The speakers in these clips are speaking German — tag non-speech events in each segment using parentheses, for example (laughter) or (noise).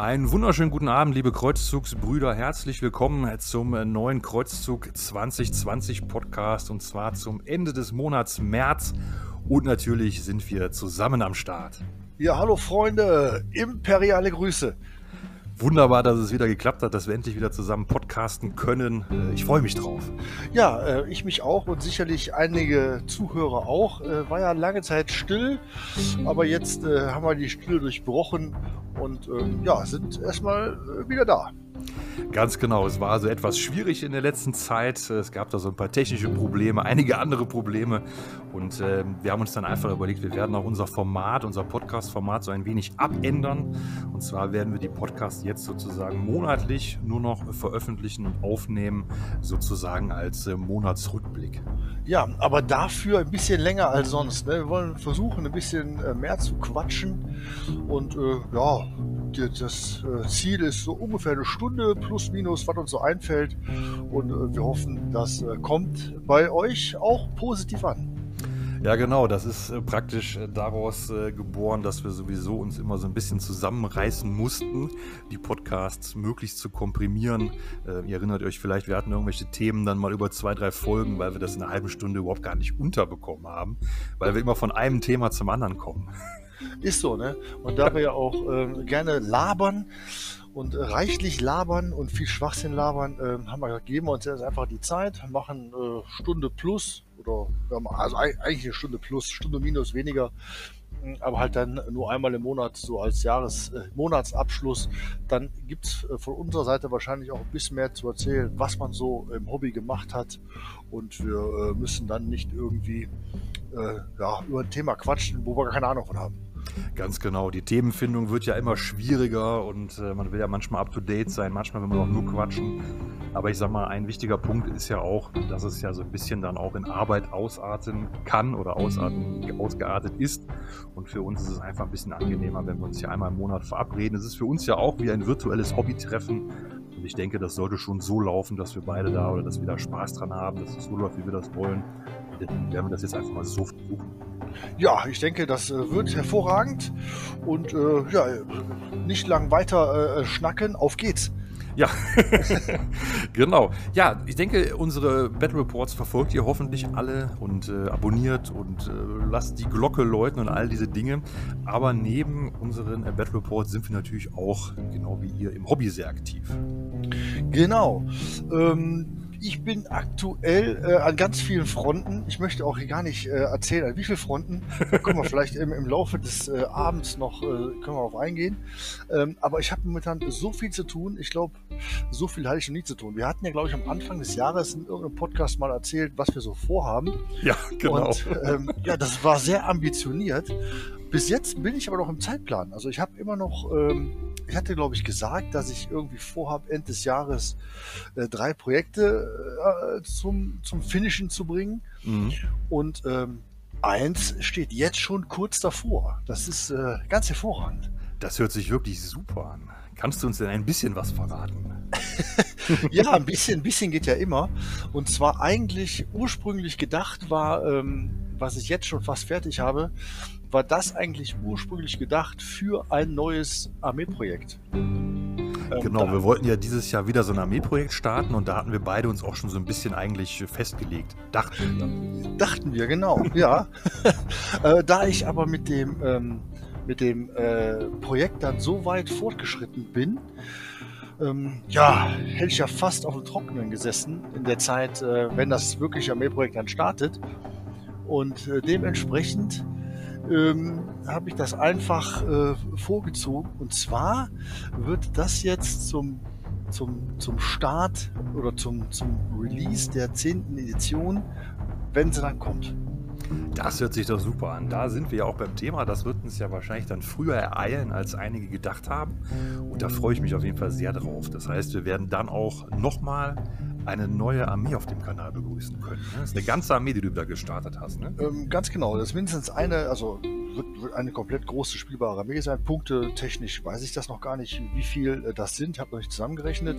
Einen wunderschönen guten Abend, liebe Kreuzzugsbrüder. Herzlich willkommen zum neuen Kreuzzug 2020 Podcast und zwar zum Ende des Monats März. Und natürlich sind wir zusammen am Start. Ja, hallo Freunde, imperiale Grüße. Wunderbar, dass es wieder geklappt hat, dass wir endlich wieder zusammen podcasten können. Äh, ich freue mich drauf. Ja, äh, ich mich auch und sicherlich einige Zuhörer auch. Äh, war ja lange Zeit still, aber jetzt haben wir die Stille durchbrochen und ähm, ja, sind erstmal wieder da. Ganz genau, es war also etwas schwierig in der letzten Zeit. Es gab da so ein paar technische Probleme, einige andere Probleme. Und äh, wir haben uns dann einfach überlegt, wir werden auch unser Format, unser Podcast-Format so ein wenig abändern. Und zwar werden wir die Podcasts jetzt sozusagen monatlich nur noch veröffentlichen und aufnehmen, sozusagen als äh, Monatsrückblick. Ja, aber dafür ein bisschen länger als sonst. Ne? Wir wollen versuchen, ein bisschen äh, mehr zu quatschen. Und äh, ja, das äh, Ziel ist so ungefähr eine Stunde plus minus, was uns so einfällt. Und äh, wir hoffen, das äh, kommt bei euch auch positiv an. Ja, genau. Das ist äh, praktisch äh, daraus äh, geboren, dass wir sowieso uns immer so ein bisschen zusammenreißen mussten, die Podcasts möglichst zu komprimieren. ihr erinnert euch vielleicht, wir hatten irgendwelche Themen dann mal über zwei, drei Folgen, weil wir das in einer halben Stunde überhaupt gar nicht unterbekommen haben, weil wir immer von einem Thema zum anderen kommen. Ist so, ne? Und da wir ja auch äh, gerne labern und äh, reichlich labern und viel Schwachsinn labern, äh, haben wir gesagt, geben wir uns jetzt einfach die Zeit, machen äh, Stunde plus oder also eigentlich eine Stunde plus, Stunde minus weniger, hm, aber halt dann nur einmal im Monat so als Jahres äh, Monatsabschluss. Dann gibt es äh, von unserer Seite wahrscheinlich auch ein bisschen mehr zu erzählen, was man so im Hobby gemacht hat und wir müssen dann nicht irgendwie ja, über ein Thema quatschen, wo wir gar keine Ahnung von haben. Ganz genau. Die Themenfindung wird ja immer schwieriger und äh, man will ja manchmal up to date sein, manchmal will man auch nur quatschen. Aber ich sag mal, ein wichtiger Punkt ist ja auch, dass es ja so ein bisschen dann auch in Arbeit ausarten kann oder ausarten, ausgeartet ist. Und für uns ist es einfach ein bisschen angenehmer, wenn wir uns hier einmal im Monat verabreden. Es ist für uns ja auch wie ein virtuelles Hobbytreffen. Und ich denke, das sollte schon so laufen, dass wir beide da oder dass wir da Spaß dran haben, dass es so läuft, wie wir das wollen. Werden wir das jetzt einfach mal so versuchen. Ja, ich denke, das äh, wird hervorragend. Und äh, ja, nicht lang weiter äh, schnacken, auf geht's. Ja, (laughs) genau. Ja, ich denke, unsere Battle Reports verfolgt ihr hoffentlich alle und äh, abonniert und äh, lasst die Glocke läuten und all diese Dinge. Aber neben unseren äh, Battle Reports sind wir natürlich auch, genau wie ihr, im Hobby sehr aktiv. Genau. Ähm, ich bin aktuell äh, an ganz vielen Fronten. Ich möchte auch hier gar nicht äh, erzählen, an wie vielen Fronten. Da können wir (laughs) vielleicht im, im Laufe des äh, Abends noch äh, können wir darauf eingehen. Ähm, aber ich habe momentan so viel zu tun. Ich glaube, so viel hatte ich noch nie zu tun. Wir hatten ja, glaube ich, am Anfang des Jahres in irgendeinem Podcast mal erzählt, was wir so vorhaben. Ja, genau. Und, ähm, ja, das war sehr ambitioniert. Bis jetzt bin ich aber noch im Zeitplan. Also ich habe immer noch, ähm, ich hatte glaube ich gesagt, dass ich irgendwie vorhabe, Ende des Jahres äh, drei Projekte äh, zum, zum Finishen zu bringen. Mhm. Und ähm, eins steht jetzt schon kurz davor. Das ist äh, ganz hervorragend. Das hört sich wirklich super an. Kannst du uns denn ein bisschen was verraten? (laughs) ja, ein bisschen, ein bisschen geht ja immer. Und zwar eigentlich ursprünglich gedacht war, ähm, was ich jetzt schon fast fertig habe, war das eigentlich ursprünglich gedacht für ein neues Armeeprojekt. Ähm, genau, wir wollten ja dieses Jahr wieder so ein Armeeprojekt starten und da hatten wir beide uns auch schon so ein bisschen eigentlich festgelegt. Dachten wir. Dachten wir, genau, ja. (laughs) Äh, da ich aber mit dem, ähm, mit dem äh, Projekt dann so weit fortgeschritten bin, ähm, ja, hätte ich ja fast auf dem Trockenen gesessen in der Zeit, äh, wenn das wirklich Armeeprojekt dann startet. Und äh, dementsprechend ähm, habe ich das einfach äh, vorgezogen. Und zwar wird das jetzt zum, zum, zum Start oder zum, zum Release der 10. Edition, wenn sie dann kommt. Das hört sich doch super an. Da sind wir ja auch beim Thema. Das wird uns ja wahrscheinlich dann früher ereilen, als einige gedacht haben. Und da freue ich mich auf jeden Fall sehr drauf. Das heißt, wir werden dann auch nochmal eine neue Armee auf dem Kanal begrüßen können. Ne? Das ist eine ganze Armee, die du da gestartet hast, ne? Ähm, ganz genau. Das ist mindestens eine, also wird, wird eine komplett große spielbare Armee sein. Punkte technisch weiß ich das noch gar nicht, wie viel äh, das sind. Habe noch nicht zusammengerechnet.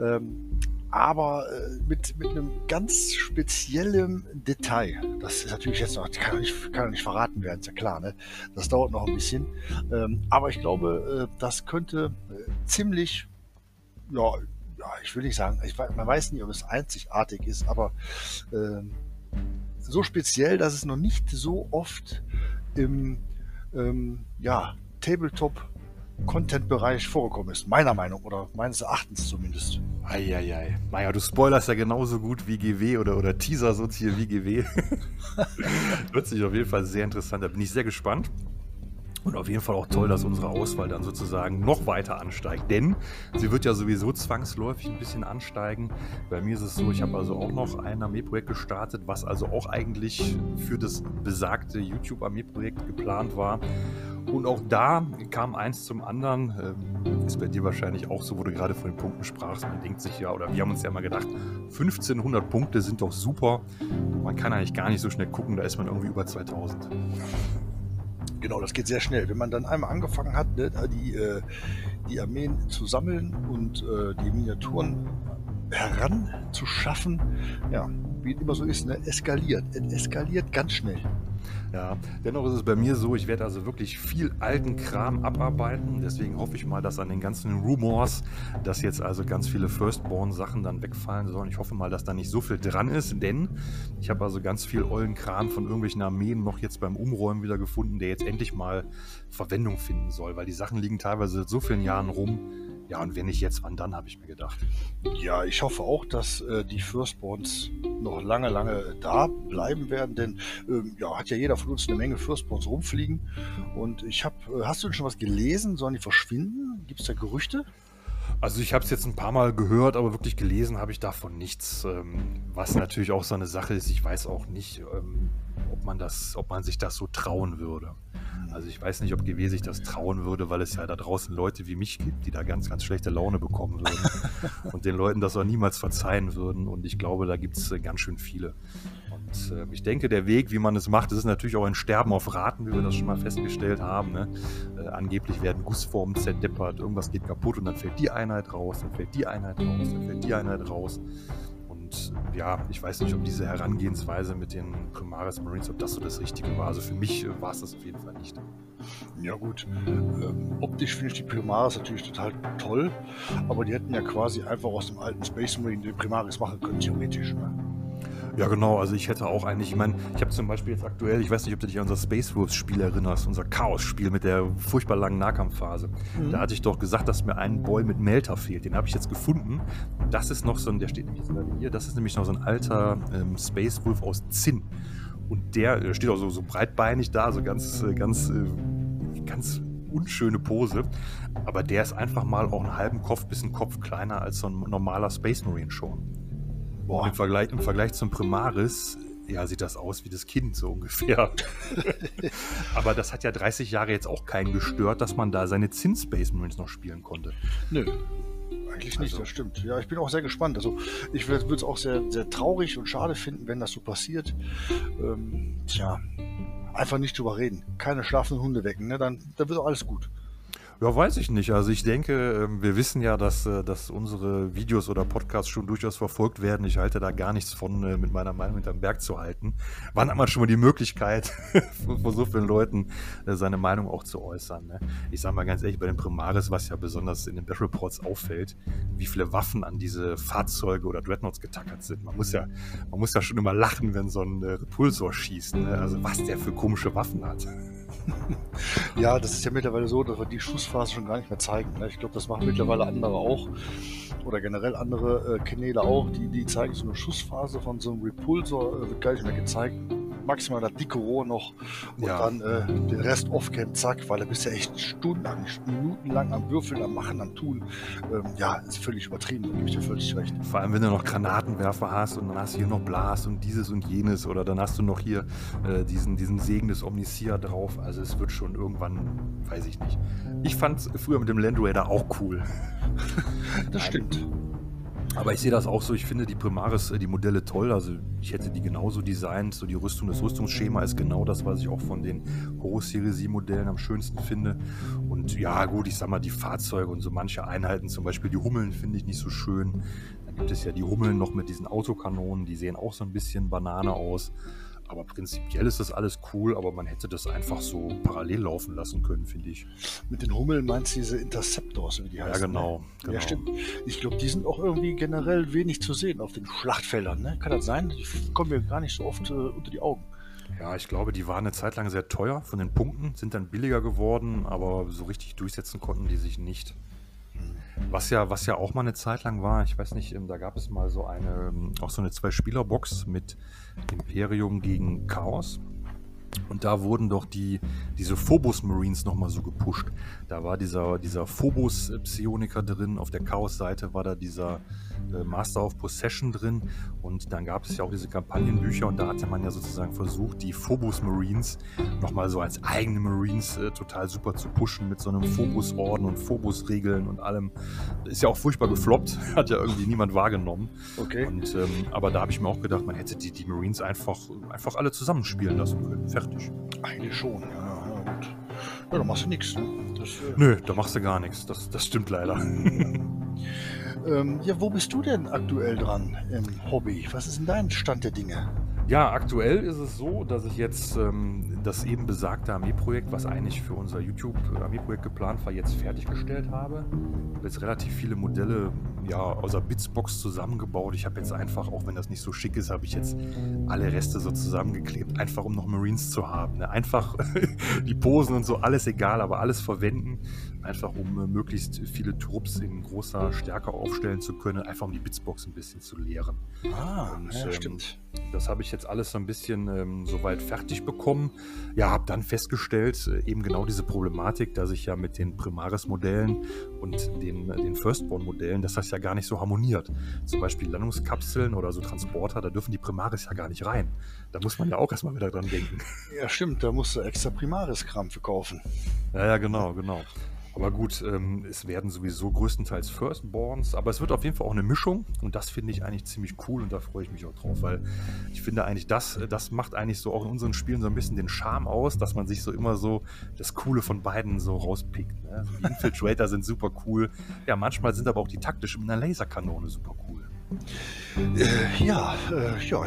Ähm, aber äh, mit, mit einem ganz speziellen Detail. Das ist natürlich jetzt noch, kann nicht, nicht verraten werden, ist ja klar, ne? Das dauert noch ein bisschen. Ähm, aber ich glaube, äh, das könnte ziemlich, ja, ich will nicht sagen, ich, man weiß nicht, ob es einzigartig ist, aber äh, so speziell, dass es noch nicht so oft im ähm, ja, Tabletop Content-Bereich vorgekommen ist. Meiner Meinung oder meines Erachtens zumindest. Eieiei. Naja, du spoilerst ja genauso gut wie GW oder, oder Teaser so hier wie GW. Hört (laughs) sich auf jeden Fall sehr interessant. Da bin ich sehr gespannt. Und auf jeden Fall auch toll, dass unsere Auswahl dann sozusagen noch weiter ansteigt. Denn sie wird ja sowieso zwangsläufig ein bisschen ansteigen. Bei mir ist es so, ich habe also auch noch ein Armeeprojekt gestartet, was also auch eigentlich für das besagte YouTube-Armeeprojekt geplant war. Und auch da kam eins zum anderen. Ähm, ist bei dir wahrscheinlich auch so, wo du gerade von den Punkten sprachst. Man denkt sich ja, oder wir haben uns ja mal gedacht, 1500 Punkte sind doch super. Man kann eigentlich gar nicht so schnell gucken, da ist man irgendwie über 2000. Genau, das geht sehr schnell. Wenn man dann einmal angefangen hat, ne, die, äh, die Armeen zu sammeln und äh, die Miniaturen heranzuschaffen, ja, wie immer so ist, ne, eskaliert. Es eskaliert ganz schnell. Ja, dennoch ist es bei mir so, ich werde also wirklich viel alten Kram abarbeiten. Deswegen hoffe ich mal, dass an den ganzen Rumors, dass jetzt also ganz viele Firstborn-Sachen dann wegfallen sollen. Ich hoffe mal, dass da nicht so viel dran ist, denn ich habe also ganz viel ollen Kram von irgendwelchen Armeen noch jetzt beim Umräumen wieder gefunden, der jetzt endlich mal Verwendung finden soll, weil die Sachen liegen teilweise seit so vielen Jahren rum ja, und wenn nicht jetzt, wann dann, habe ich mir gedacht. Ja, ich hoffe auch, dass äh, die Firstborns noch lange, lange da bleiben werden, denn ähm, ja, hat ja jeder von uns eine Menge Firstborns rumfliegen. Und ich habe, äh, hast du denn schon was gelesen? Sollen die verschwinden? Gibt es da Gerüchte? Also ich habe es jetzt ein paar Mal gehört, aber wirklich gelesen habe ich davon nichts. Ähm, was natürlich auch so eine Sache ist, ich weiß auch nicht, ähm, ob man das, ob man sich das so trauen würde. Also ich weiß nicht, ob GW sich das trauen würde, weil es ja da draußen Leute wie mich gibt, die da ganz, ganz schlechte Laune bekommen würden (laughs) und den Leuten das auch niemals verzeihen würden. Und ich glaube, da gibt es äh, ganz schön viele. Und äh, ich denke, der Weg, wie man es macht, das ist natürlich auch ein Sterben auf Raten, wie wir das schon mal festgestellt haben. Ne? Äh, angeblich werden Gussformen zerdeppert, irgendwas geht kaputt und dann fällt die Einheit raus, dann fällt die Einheit raus, dann fällt die Einheit raus. Und ja, ich weiß nicht, ob diese Herangehensweise mit den Primaris Marines, ob das so das Richtige war. Also für mich war es das auf jeden Fall nicht. Ja gut, ähm, optisch finde ich die Primaris natürlich total toll, aber die hätten ja quasi einfach aus dem alten Space Marine den Primaris machen können, theoretisch. Ne? Ja, genau. Also ich hätte auch eigentlich, ich meine, ich habe zum Beispiel jetzt aktuell, ich weiß nicht, ob du dich an unser Space Wolves Spiel erinnerst, unser Chaos-Spiel mit der furchtbar langen Nahkampfphase. Mhm. Da hatte ich doch gesagt, dass mir ein Boy mit Melter fehlt. Den habe ich jetzt gefunden. Das ist noch so ein, der steht nämlich hier, das ist nämlich noch so ein alter ähm, Space Wolf aus Zinn. Und der, der steht auch so, so breitbeinig da, so ganz, äh, ganz, äh, ganz unschöne Pose. Aber der ist einfach mal auch einen halben Kopf bis einen Kopf kleiner als so ein normaler Space Marine schon. Boah. Im Vergleich, Im Vergleich zum Primaris, ja, sieht das aus wie das Kind so ungefähr. (laughs) Aber das hat ja 30 Jahre jetzt auch keinen gestört, dass man da seine Zinn-Space Marines noch spielen konnte. Nö. Eigentlich nicht, also. das stimmt. Ja, ich bin auch sehr gespannt. Also ich würde es auch sehr, sehr traurig und schade finden, wenn das so passiert. Ähm, tja, einfach nicht drüber reden. Keine schlafenden Hunde wecken, ne? dann, dann wird auch alles gut. Ja, weiß ich nicht. Also ich denke, ähm, wir wissen ja, dass, äh, dass unsere Videos oder Podcasts schon durchaus verfolgt werden. Ich halte da gar nichts von, äh, mit meiner Meinung hinterm Berg zu halten. Wann hat man schon mal die Möglichkeit, (laughs) vor so vielen Leuten äh, seine Meinung auch zu äußern? Ne? Ich sage mal ganz ehrlich, bei den Primaris, was ja besonders in den Battle Reports auffällt, wie viele Waffen an diese Fahrzeuge oder Dreadnoughts getackert sind. Man muss ja, man muss ja schon immer lachen, wenn so ein Repulsor schießt. Ne? Also was der für komische Waffen hat. (laughs) (laughs) ja, das ist ja mittlerweile so, dass wir die Schussphase schon gar nicht mehr zeigen. Ne? Ich glaube, das machen mittlerweile andere auch. Oder generell andere äh, Kanäle auch. Die, die zeigen so eine Schussphase von so einem Repulsor, äh, wird gar nicht mehr gezeigt maximal das dicke Rohr noch und ja. dann äh, den Rest off-cam, zack, weil da bist ja echt stundenlang, minutenlang am Würfeln, am Machen, am Tun. Ähm, ja, ist völlig übertrieben, da gebe ich dir völlig recht. Vor allem, wenn du noch Granatenwerfer hast und dann hast du hier noch Blas und dieses und jenes oder dann hast du noch hier äh, diesen, diesen Segen des Omnisia drauf. Also es wird schon irgendwann, weiß ich nicht. Ich fand es früher mit dem Land Raider auch cool. das (laughs) stimmt. Aber ich sehe das auch so, ich finde die Primaris, äh, die Modelle toll. Also ich hätte die genauso designt. So die Rüstung, das Rüstungsschema ist genau das, was ich auch von den Horus Series Modellen am schönsten finde. Und ja, gut, ich sag mal, die Fahrzeuge und so manche Einheiten, zum Beispiel die Hummeln, finde ich nicht so schön. Dann gibt es ja die Hummeln noch mit diesen Autokanonen, die sehen auch so ein bisschen Banane aus. Aber prinzipiell ist das alles cool, aber man hätte das einfach so parallel laufen lassen können, finde ich. Mit den Hummeln meinst du diese Interceptors, wie die heißen? Ja, genau. Ne? genau. Ja, stimmt. Ich glaube, die sind auch irgendwie generell wenig zu sehen auf den Schlachtfeldern. Ne? Kann das sein? Die kommen mir gar nicht so oft äh, unter die Augen. Ja, ich glaube, die waren eine Zeit lang sehr teuer von den Punkten, sind dann billiger geworden, aber so richtig durchsetzen konnten die sich nicht. Was ja, was ja auch mal eine Zeit lang war, ich weiß nicht, ähm, da gab es mal so eine, ähm, auch so eine Zwei-Spieler-Box mit Imperium gegen Chaos. Und da wurden doch die, diese Phobos Marines nochmal so gepusht. Da war dieser, dieser Phobos Psioniker drin, auf der Chaos-Seite war da dieser äh, Master of Possession drin. Und dann gab es ja auch diese Kampagnenbücher und da hatte man ja sozusagen versucht, die Phobos Marines nochmal so als eigene Marines äh, total super zu pushen mit so einem Phobos-Orden und Phobos-Regeln und allem. Ist ja auch furchtbar gefloppt, (laughs) hat ja irgendwie niemand wahrgenommen. Okay. Und, ähm, aber da habe ich mir auch gedacht, man hätte die, die Marines einfach, einfach alle zusammenspielen lassen können. Fertig. Eigentlich schon, ja, ja gut. Ja, da machst du nichts. Ne? Das, äh, Nö, da machst du gar nichts. Das, das stimmt leider. (laughs) ähm, ja, wo bist du denn aktuell dran im Hobby? Was ist denn dein Stand der Dinge? Ja, aktuell ist es so, dass ich jetzt ähm, das eben besagte Armeeprojekt, was eigentlich für unser YouTube-Armeeprojekt geplant war, jetzt fertiggestellt habe. Ich habe jetzt relativ viele Modelle ja, aus der Bitsbox zusammengebaut. Ich habe jetzt einfach, auch wenn das nicht so schick ist, habe ich jetzt alle Reste so zusammengeklebt, einfach um noch Marines zu haben. Ne? Einfach (laughs) die Posen und so, alles egal, aber alles verwenden, einfach um äh, möglichst viele Trupps in großer Stärke aufstellen zu können, einfach um die Bitsbox ein bisschen zu leeren. Ah, Und, ja, ähm, stimmt. Das habe ich jetzt alles so ein bisschen ähm, soweit fertig bekommen. Ja, habe dann festgestellt, äh, eben genau diese Problematik, dass ich ja mit den Primaris-Modellen und den, äh, den Firstborn-Modellen, dass das ja gar nicht so harmoniert. Zum Beispiel Landungskapseln oder so Transporter, da dürfen die Primaris ja gar nicht rein. Da muss man ja auch erstmal wieder dran denken. Ja, stimmt. Da musst du extra Primaris-Kram für kaufen. Ja, ja, genau, genau. Aber gut, ähm, es werden sowieso größtenteils Firstborns, aber es wird auf jeden Fall auch eine Mischung und das finde ich eigentlich ziemlich cool und da freue ich mich auch drauf, weil ich finde eigentlich, das, das macht eigentlich so auch in unseren Spielen so ein bisschen den Charme aus, dass man sich so immer so das Coole von beiden so rauspickt. Ne? Also die Infiltrator (laughs) sind super cool. Ja, manchmal sind aber auch die taktischen mit einer Laserkanone super cool. Äh, ja, äh, ja,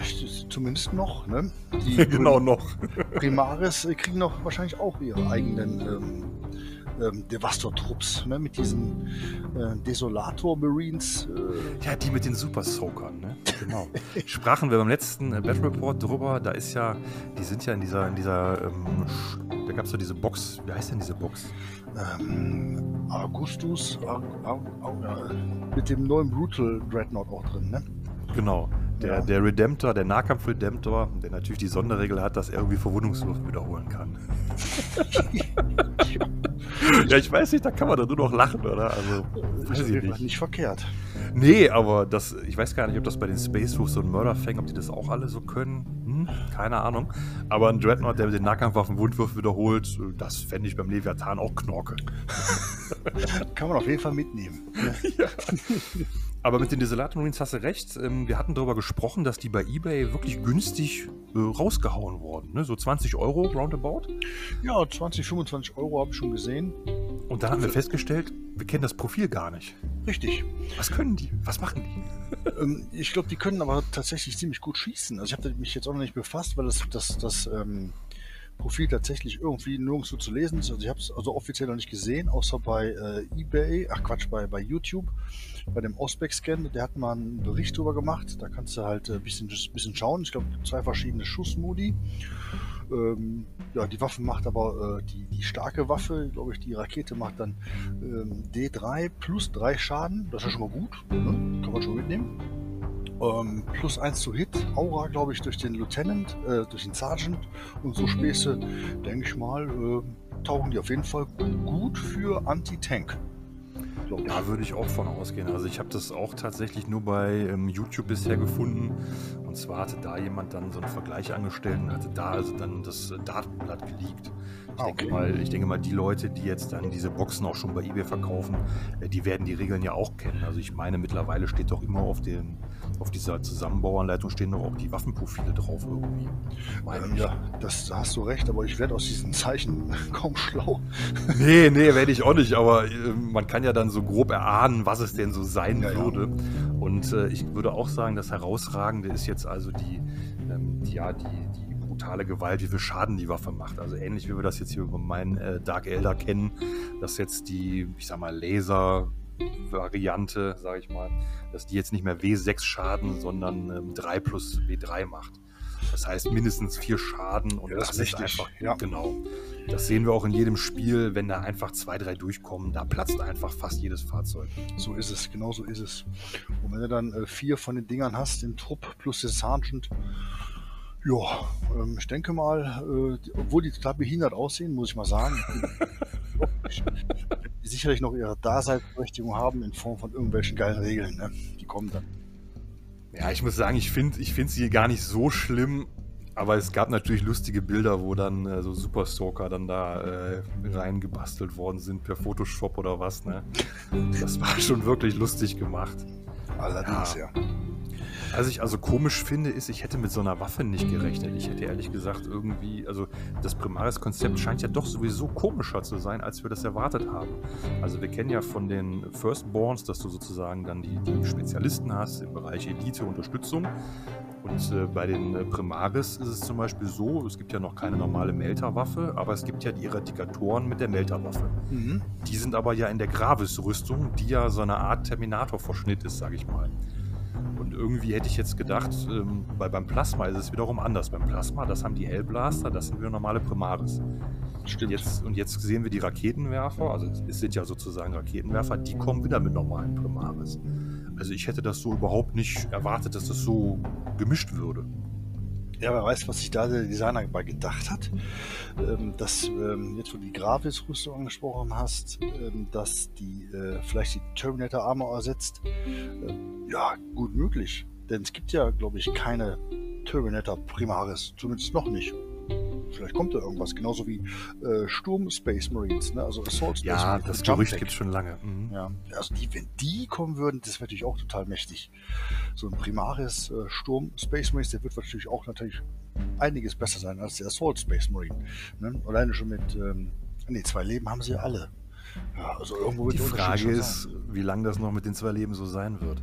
zumindest noch. Ne? Die (laughs) genau noch. Primaris äh, kriegen noch wahrscheinlich auch ihre eigenen ähm, ähm, Devastor-Trupps ne? mit diesen äh, Desolator-Marines. Äh, Ja, die mit den Super Soakern, ne? Genau. (laughs) Sprachen wir beim letzten äh, Battle Report drüber, da ist ja, die sind ja in dieser, in dieser, ähm, da gab es ja diese Box, wie heißt denn diese Box? ähm, Augustus Ar Ar Ar mit dem neuen Brutal Dreadnought auch drin. Ne? Genau. Der, Ja. der Redemptor, der Nahkampf-Redemptor, der natürlich die Sonderregel hat, dass er irgendwie Verwundungswurf wiederholen kann. (laughs) ja, ich weiß nicht, da kann man doch nur noch lachen, oder? Also, Ist weiß auf ich nicht. nicht verkehrt. Nee, aber das, ich weiß gar nicht, ob das bei den Space Wolves und Murderfang, ob die das auch alle so können. Hm? Keine Ahnung. Aber ein Dreadnought, der den Nahkampfwaffen Wundwurf wiederholt, das fände ich beim Leviathan auch Knorke. Kann man auf jeden Fall mitnehmen. (laughs) Ne? Aber mit den Desolator Marines hast du recht. Ähm, Wir hatten darüber gesprochen, dass die bei eBay wirklich günstig äh, rausgehauen wurden. Ne? So 20 Euro roundabout. Ja, 20, 25 Euro habe ich schon gesehen. Und dann haben wir festgestellt, wir kennen das Profil gar nicht. Richtig. Was können die? Was machen die? (laughs) Ähm, ich glaube, die können aber tatsächlich ziemlich gut schießen. Also ich habe mich jetzt auch noch nicht befasst, weil das, das, das ähm, Profil tatsächlich irgendwie nirgendwo zu lesen ist. Also ich habe es also offiziell noch nicht gesehen, außer bei äh, eBay, ach Quatsch, bei, bei YouTube, bei dem Ausback-Scan. Der hat mal einen Bericht drüber gemacht. Da kannst du halt ein bisschen, bisschen schauen. Ich glaube, zwei verschiedene Schussmodi. Ähm, ja, die Waffe macht aber äh, die, die starke Waffe, glaube ich, die Rakete macht dann ähm, D3 plus 3 Schaden. Das ist ja schon mal gut. Ne? Kann man schon mitnehmen. Ähm, plus 1 zu Hit. Aura, glaube ich, durch den Lieutenant, äh, durch den Sergeant. Und so Späße, denke ich mal, äh, tauchen die auf jeden Fall gut für Anti-Tank. Glaub ich. Da würde ich auch von ausgehen. Also ich habe das auch tatsächlich nur bei ähm, YouTube bisher gefunden. Und zwar hatte da jemand dann so einen Vergleich angestellt und hatte da also dann das äh, Datenblatt geleakt. Ich, Ah, denke okay. mal, ich denke mal, die Leute, die jetzt dann diese Boxen auch schon bei eBay verkaufen, äh, die werden die Regeln ja auch kennen. Also ich meine, mittlerweile steht doch immer auf den, auf dieser Zusammenbauanleitung stehen doch auch die Waffenprofile drauf irgendwie. Ähm, ja, das da hast du recht, aber ich werde aus diesen Zeichen (laughs) kaum schlau. Nee, nee, werde ich auch nicht, aber äh, man kann ja dann so grob erahnen, was es denn so sein Ja, ja. würde. Und äh, ich würde auch sagen, das Herausragende ist jetzt also die, ähm, die, ja, die, die brutale Gewalt, wie viel Schaden die Waffe macht. Also ähnlich wie wir das jetzt hier über meinen äh, Dark Elder kennen, dass jetzt die, ich sag mal, Laser-Variante, sage ich mal, dass die jetzt nicht mehr W6 Schaden, sondern ähm, 3 plus W3 macht. Das heißt mindestens vier Schaden und Ja, das das, ist einfach ja. genau. Das sehen wir auch in jedem Spiel, wenn da einfach zwei, drei durchkommen, da platzt einfach fast jedes Fahrzeug. So ist es, genau so ist es. Und wenn du dann äh, vier von den Dingern hast im Trupp plus den Sergeant, ja, ähm, ich denke mal, äh, obwohl die total behindert aussehen, muss ich mal sagen, die (laughs) sicherlich noch ihre Daseinsberechtigung haben in Form von irgendwelchen geilen Regeln. Ne? Die kommen dann. Ja, ich muss sagen, ich finde ich find sie gar nicht so schlimm, aber es gab natürlich lustige Bilder, wo dann äh, so Super Stalker dann da äh, reingebastelt worden sind per Photoshop oder was, ne? Das war schon wirklich lustig gemacht. Allerdings, ja. Was ich also komisch finde, ist, ich hätte mit so einer Waffe nicht gerechnet. Ich hätte ehrlich gesagt irgendwie, also das Primaris-Konzept scheint ja doch sowieso komischer zu sein, als wir das erwartet haben. Also wir kennen ja von den Firstborns, dass du sozusagen dann die, die Spezialisten hast im Bereich Elite, Unterstützung. Und äh, bei den äh, Primaris ist es zum Beispiel so, es gibt ja noch keine normale Melter-Waffe, aber es gibt ja die Eradikatoren mit der Melter-Waffe. Mhm. Die sind aber ja in der Gravis-Rüstung, die ja so eine Art Terminator-Verschnitt ist, sag ich mal. Und irgendwie hätte ich jetzt gedacht, ähm, weil beim Plasma ist es wiederum anders. Beim Plasma, das haben die Hellblaster, das sind wieder normale Primaris. Stimmt. Jetzt, und jetzt sehen wir die Raketenwerfer, also es sind ja sozusagen Raketenwerfer, die kommen wieder mit normalen Primaris. Also ich hätte das so überhaupt nicht erwartet, dass das so gemischt würde. Ja, wer weiß, was sich da der Designer bei gedacht hat. Ähm, dass, ähm, jetzt wo du die Gravis-Rüstung angesprochen hast, ähm, dass die äh, vielleicht die Terminator Armor ersetzt. Ähm, ja, gut möglich. Denn es gibt ja, glaube ich, keine Terminator Primaris. Zumindest noch nicht. Vielleicht kommt da irgendwas. Genauso wie äh, Sturm Space Marines, ne? also Assault Space Ja, Marines. das Gerücht gibt es schon lange. Mhm. Ja, also die, wenn die kommen würden, das wäre natürlich auch total mächtig. So ein Primaris äh, Sturm Space Marines, der wird natürlich auch natürlich einiges besser sein als der Assault Space Marine. Ne? Alleine schon mit, ähm, nee, zwei Leben haben sie ja alle. Ja, also irgendwo wird Die Frage ist, sein. wie lange das noch mit den zwei Leben so sein wird.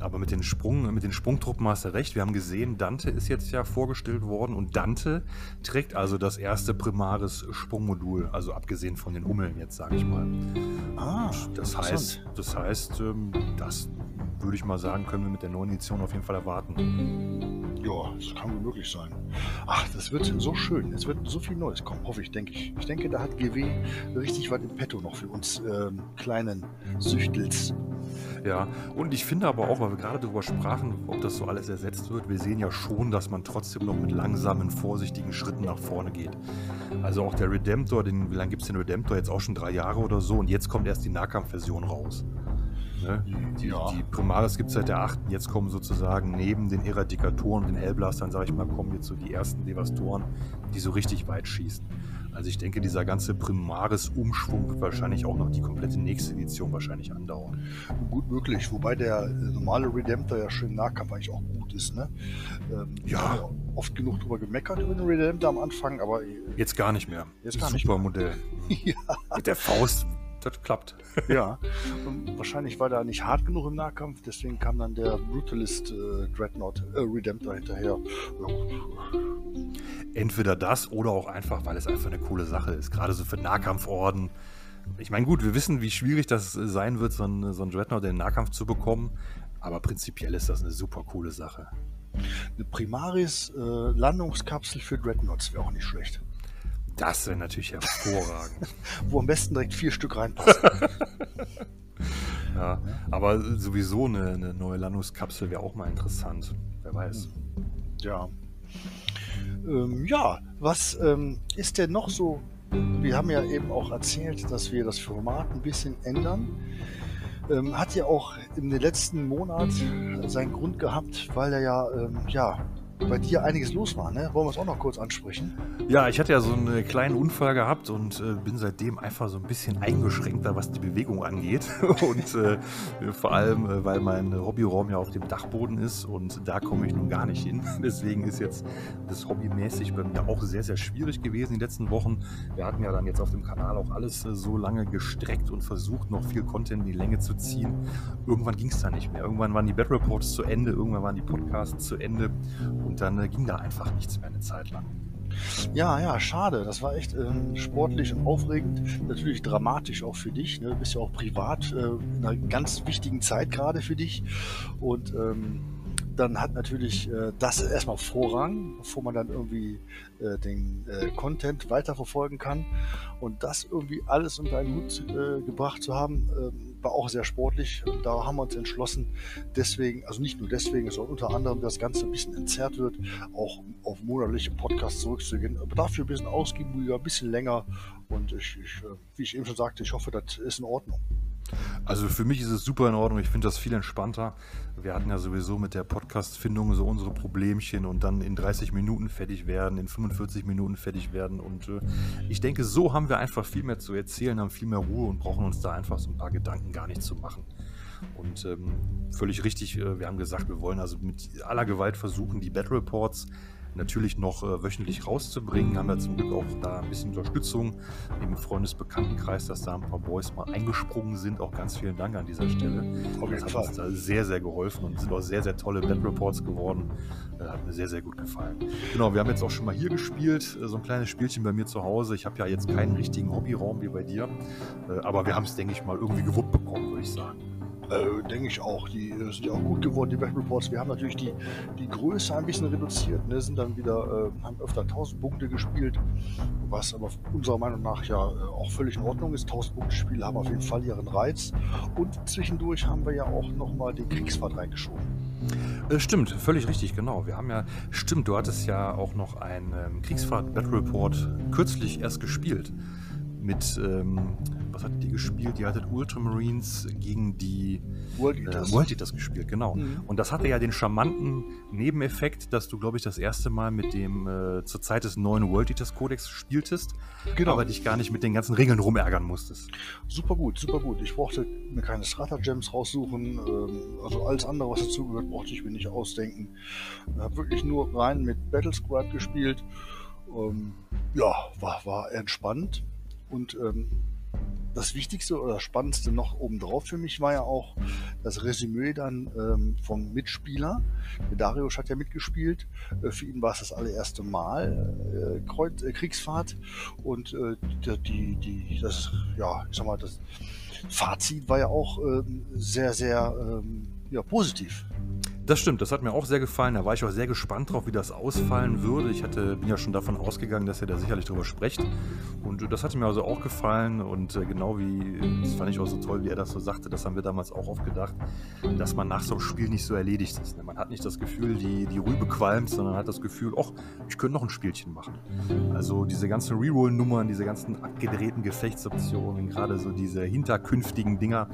Aber mit den, Sprung, mit den Sprungtruppen hast du recht. Wir haben gesehen, Dante ist jetzt ja vorgestellt worden und Dante trägt also das erste primares Sprungmodul, also abgesehen von den Hummeln jetzt, sage ich mal. Ah, Das heißt, das heißt, ähm, das würde ich mal sagen, können wir mit der neuen Edition auf jeden Fall erwarten. Ja, das kann wohl möglich sein. Ach, das wird so schön. Es wird so viel Neues kommen, hoffe ich, denke ich. Ich denke, da hat GW richtig was im Petto noch für uns ähm, kleinen Süchtels. Ja, und ich finde aber auch, weil wir gerade darüber sprachen, ob das so alles ersetzt wird, wir sehen ja schon, dass man trotzdem noch mit langsamen, vorsichtigen Schritten nach vorne geht. Also auch der Redemptor, den, wie lange gibt es den Redemptor? Jetzt auch schon drei Jahre oder so und jetzt kommt erst die Nahkampfversion raus. Ne? Die, Ja. die Primaris gibt es seit der 8. Jetzt kommen sozusagen neben den Eradikatoren und den Hellblastern, sage ich mal, kommen jetzt so die ersten Devastoren, die so richtig weit schießen. Also ich denke, dieser ganze Primaris-Umschwung wird wahrscheinlich auch noch die komplette nächste Edition wahrscheinlich andauern. Gut möglich, wobei der äh, normale Redemptor ja schön im Nahkampf eigentlich auch gut ist. Ne? Ähm, Ja. haben oft genug drüber gemeckert über den Redemptor am Anfang, aber äh, Jetzt gar nicht mehr. Jetzt gar nicht Super mehr. Modell. (laughs) ja, Mit der Faust, das klappt. (laughs) ja. Und wahrscheinlich war der nicht hart genug im Nahkampf, deswegen kam dann der Brutalist äh, Dreadnought äh, Redemptor hinterher. Entweder das oder auch einfach, weil es einfach eine coole Sache ist. Gerade so für Nahkampforden. Ich meine, gut, wir wissen, wie schwierig das äh, sein wird, so einen, so einen Dreadnought in den Nahkampf zu bekommen. Aber prinzipiell ist das eine super coole Sache. Eine Primaris äh, Landungskapsel für Dreadnoughts wäre auch nicht schlecht. Das wäre natürlich hervorragend. (laughs) Wo am besten direkt vier Stück reinpassen. (laughs) ja, aber sowieso eine, eine neue Landungskapsel wäre auch mal interessant. Wer weiß. Ja. Ähm, ja, was ähm, ist denn noch so? Wir haben ja eben auch erzählt, dass wir das Format ein bisschen ändern. Ähm, hat ja auch in den letzten Monat seinen Grund gehabt, weil er ja, ähm, ja bei dir einiges los war, ne? Wollen wir es auch noch kurz ansprechen? Ja, ich hatte ja so einen kleinen Unfall gehabt und äh, bin seitdem einfach so ein bisschen eingeschränkter, was die Bewegung angeht. (laughs) und äh, vor allem, äh, weil mein Hobbyraum ja auf dem Dachboden ist und da komme ich nun gar nicht hin. (laughs) Deswegen ist jetzt das hobbymäßig bei mir auch sehr, sehr schwierig gewesen in den letzten Wochen. Wir hatten ja dann jetzt auf dem Kanal auch alles äh, so lange gestreckt und versucht, noch viel Content in die Länge zu ziehen. Irgendwann ging es da nicht mehr. Irgendwann waren die Bad Reports zu Ende, irgendwann waren die Podcasts zu Ende und dann äh, ging da einfach nichts mehr eine Zeit lang. Ja, ja, schade. Das war echt ähm, sportlich und aufregend. Natürlich dramatisch auch für dich. Ne? Du bist ja auch privat äh, in einer ganz wichtigen Zeit gerade für dich. Und ähm, dann hat natürlich äh, das erstmal Vorrang, bevor man dann irgendwie äh, den äh, Content weiterverfolgen kann. Und das irgendwie alles unter einen Hut äh, gebracht zu haben, ähm, war auch sehr sportlich. Und da haben wir uns entschlossen, deswegen, also nicht nur deswegen, sondern unter anderem das Ganze ein bisschen entzerrt wird, auch auf monatliche Podcasts zurückzugehen. Aber dafür ein bisschen ausgiebiger, ein bisschen länger. Und ich, ich, äh, wie ich eben schon sagte, ich hoffe, das ist in Ordnung. Also für mich ist es super in Ordnung. Ich finde das viel entspannter. Wir hatten ja sowieso mit der Podcast-Findung so unsere Problemchen und dann in 30 Minuten fertig werden, in 45 Minuten fertig werden. Und äh, ich denke, so haben wir einfach viel mehr zu erzählen, haben viel mehr Ruhe und brauchen uns da einfach so ein paar Gedanken gar nicht zu machen. Und ähm, völlig richtig, äh, wir haben gesagt, wir wollen also mit aller Gewalt versuchen, die Battle Reports natürlich noch äh, wöchentlich rauszubringen. Haben wir zum Glück auch da ein bisschen Unterstützung im Freundesbekanntenkreis, dass da ein paar Boys mal eingesprungen sind. Auch ganz vielen Dank an dieser Stelle. Auf das hat Fall. uns da sehr, sehr geholfen und sind auch sehr, sehr tolle Bad Reports geworden. Äh, hat mir sehr, sehr gut gefallen. Genau, wir haben jetzt auch schon mal hier gespielt, äh, so ein kleines Spielchen bei mir zu Hause. Ich habe ja jetzt keinen richtigen Hobbyraum wie bei dir, äh, aber wir haben es, denke ich mal, irgendwie gewuppt bekommen, würde ich sagen. Äh, denke ich auch. Die äh, sind ja auch gut geworden, die Back Reports. Wir haben natürlich die, die Größe ein bisschen reduziert. Ne? Sind dann wieder, äh, haben öfter 1000 Punkte gespielt, was aber unserer Meinung nach ja äh, auch völlig in Ordnung ist. 1000 Punkte Spiele haben auf jeden Fall ihren Reiz. Und zwischendurch haben wir ja auch nochmal den Kriegsfahrt reingeschoben. Äh, stimmt, völlig richtig, genau. Wir haben ja, stimmt, du hattest ja auch noch einen ähm, Kriegsfahrt Battle Report kürzlich erst gespielt mit, ähm, was hattet die gespielt? Die hattet Ultramarines gegen die World Eaters, äh, World Eaters gespielt, genau. Mhm. Und das hatte ja den charmanten Nebeneffekt, dass du, glaube ich, das erste Mal mit dem äh, zur Zeit des neuen World Eaters Codex spieltest, genau. aber dich gar nicht mit den ganzen Regeln rumärgern musstest. Super gut, super gut. Ich brauchte mir keine Strata-Gems raussuchen, ähm, also alles andere, was dazugehört, brauchte ich mir nicht ausdenken. Ich habe wirklich nur rein mit Battle Squad gespielt. Ähm, ja, war, war entspannt. Und ähm, das Wichtigste oder Spannendste noch obendrauf für mich war ja auch das Resümee dann ähm, vom Mitspieler. Der Darius hat ja mitgespielt. Äh, für ihn war es das allererste Mal äh, Kreuz, äh, Kriegsfahrt und äh, die, die, das, ja, ich sag mal, das Fazit war ja auch ähm, sehr, sehr ähm, ja, positiv. Das stimmt, das hat mir auch sehr gefallen. Da war ich auch sehr gespannt drauf, wie das ausfallen würde. Ich hatte, bin ja schon davon ausgegangen, dass ihr da sicherlich drüber sprecht. Und das hat mir also auch gefallen. Und äh, genau wie, das fand ich auch so toll, wie er das so sagte, das haben wir damals auch oft gedacht, dass man nach so einem Spiel nicht so erledigt ist. Man hat nicht das Gefühl, die, die Rübe qualmt, sondern hat das Gefühl, ach, ich könnte noch ein Spielchen machen. Also diese ganzen Reroll-Nummern, diese ganzen abgedrehten Gefechtsoptionen, gerade so diese hinterkünftigen Dinger,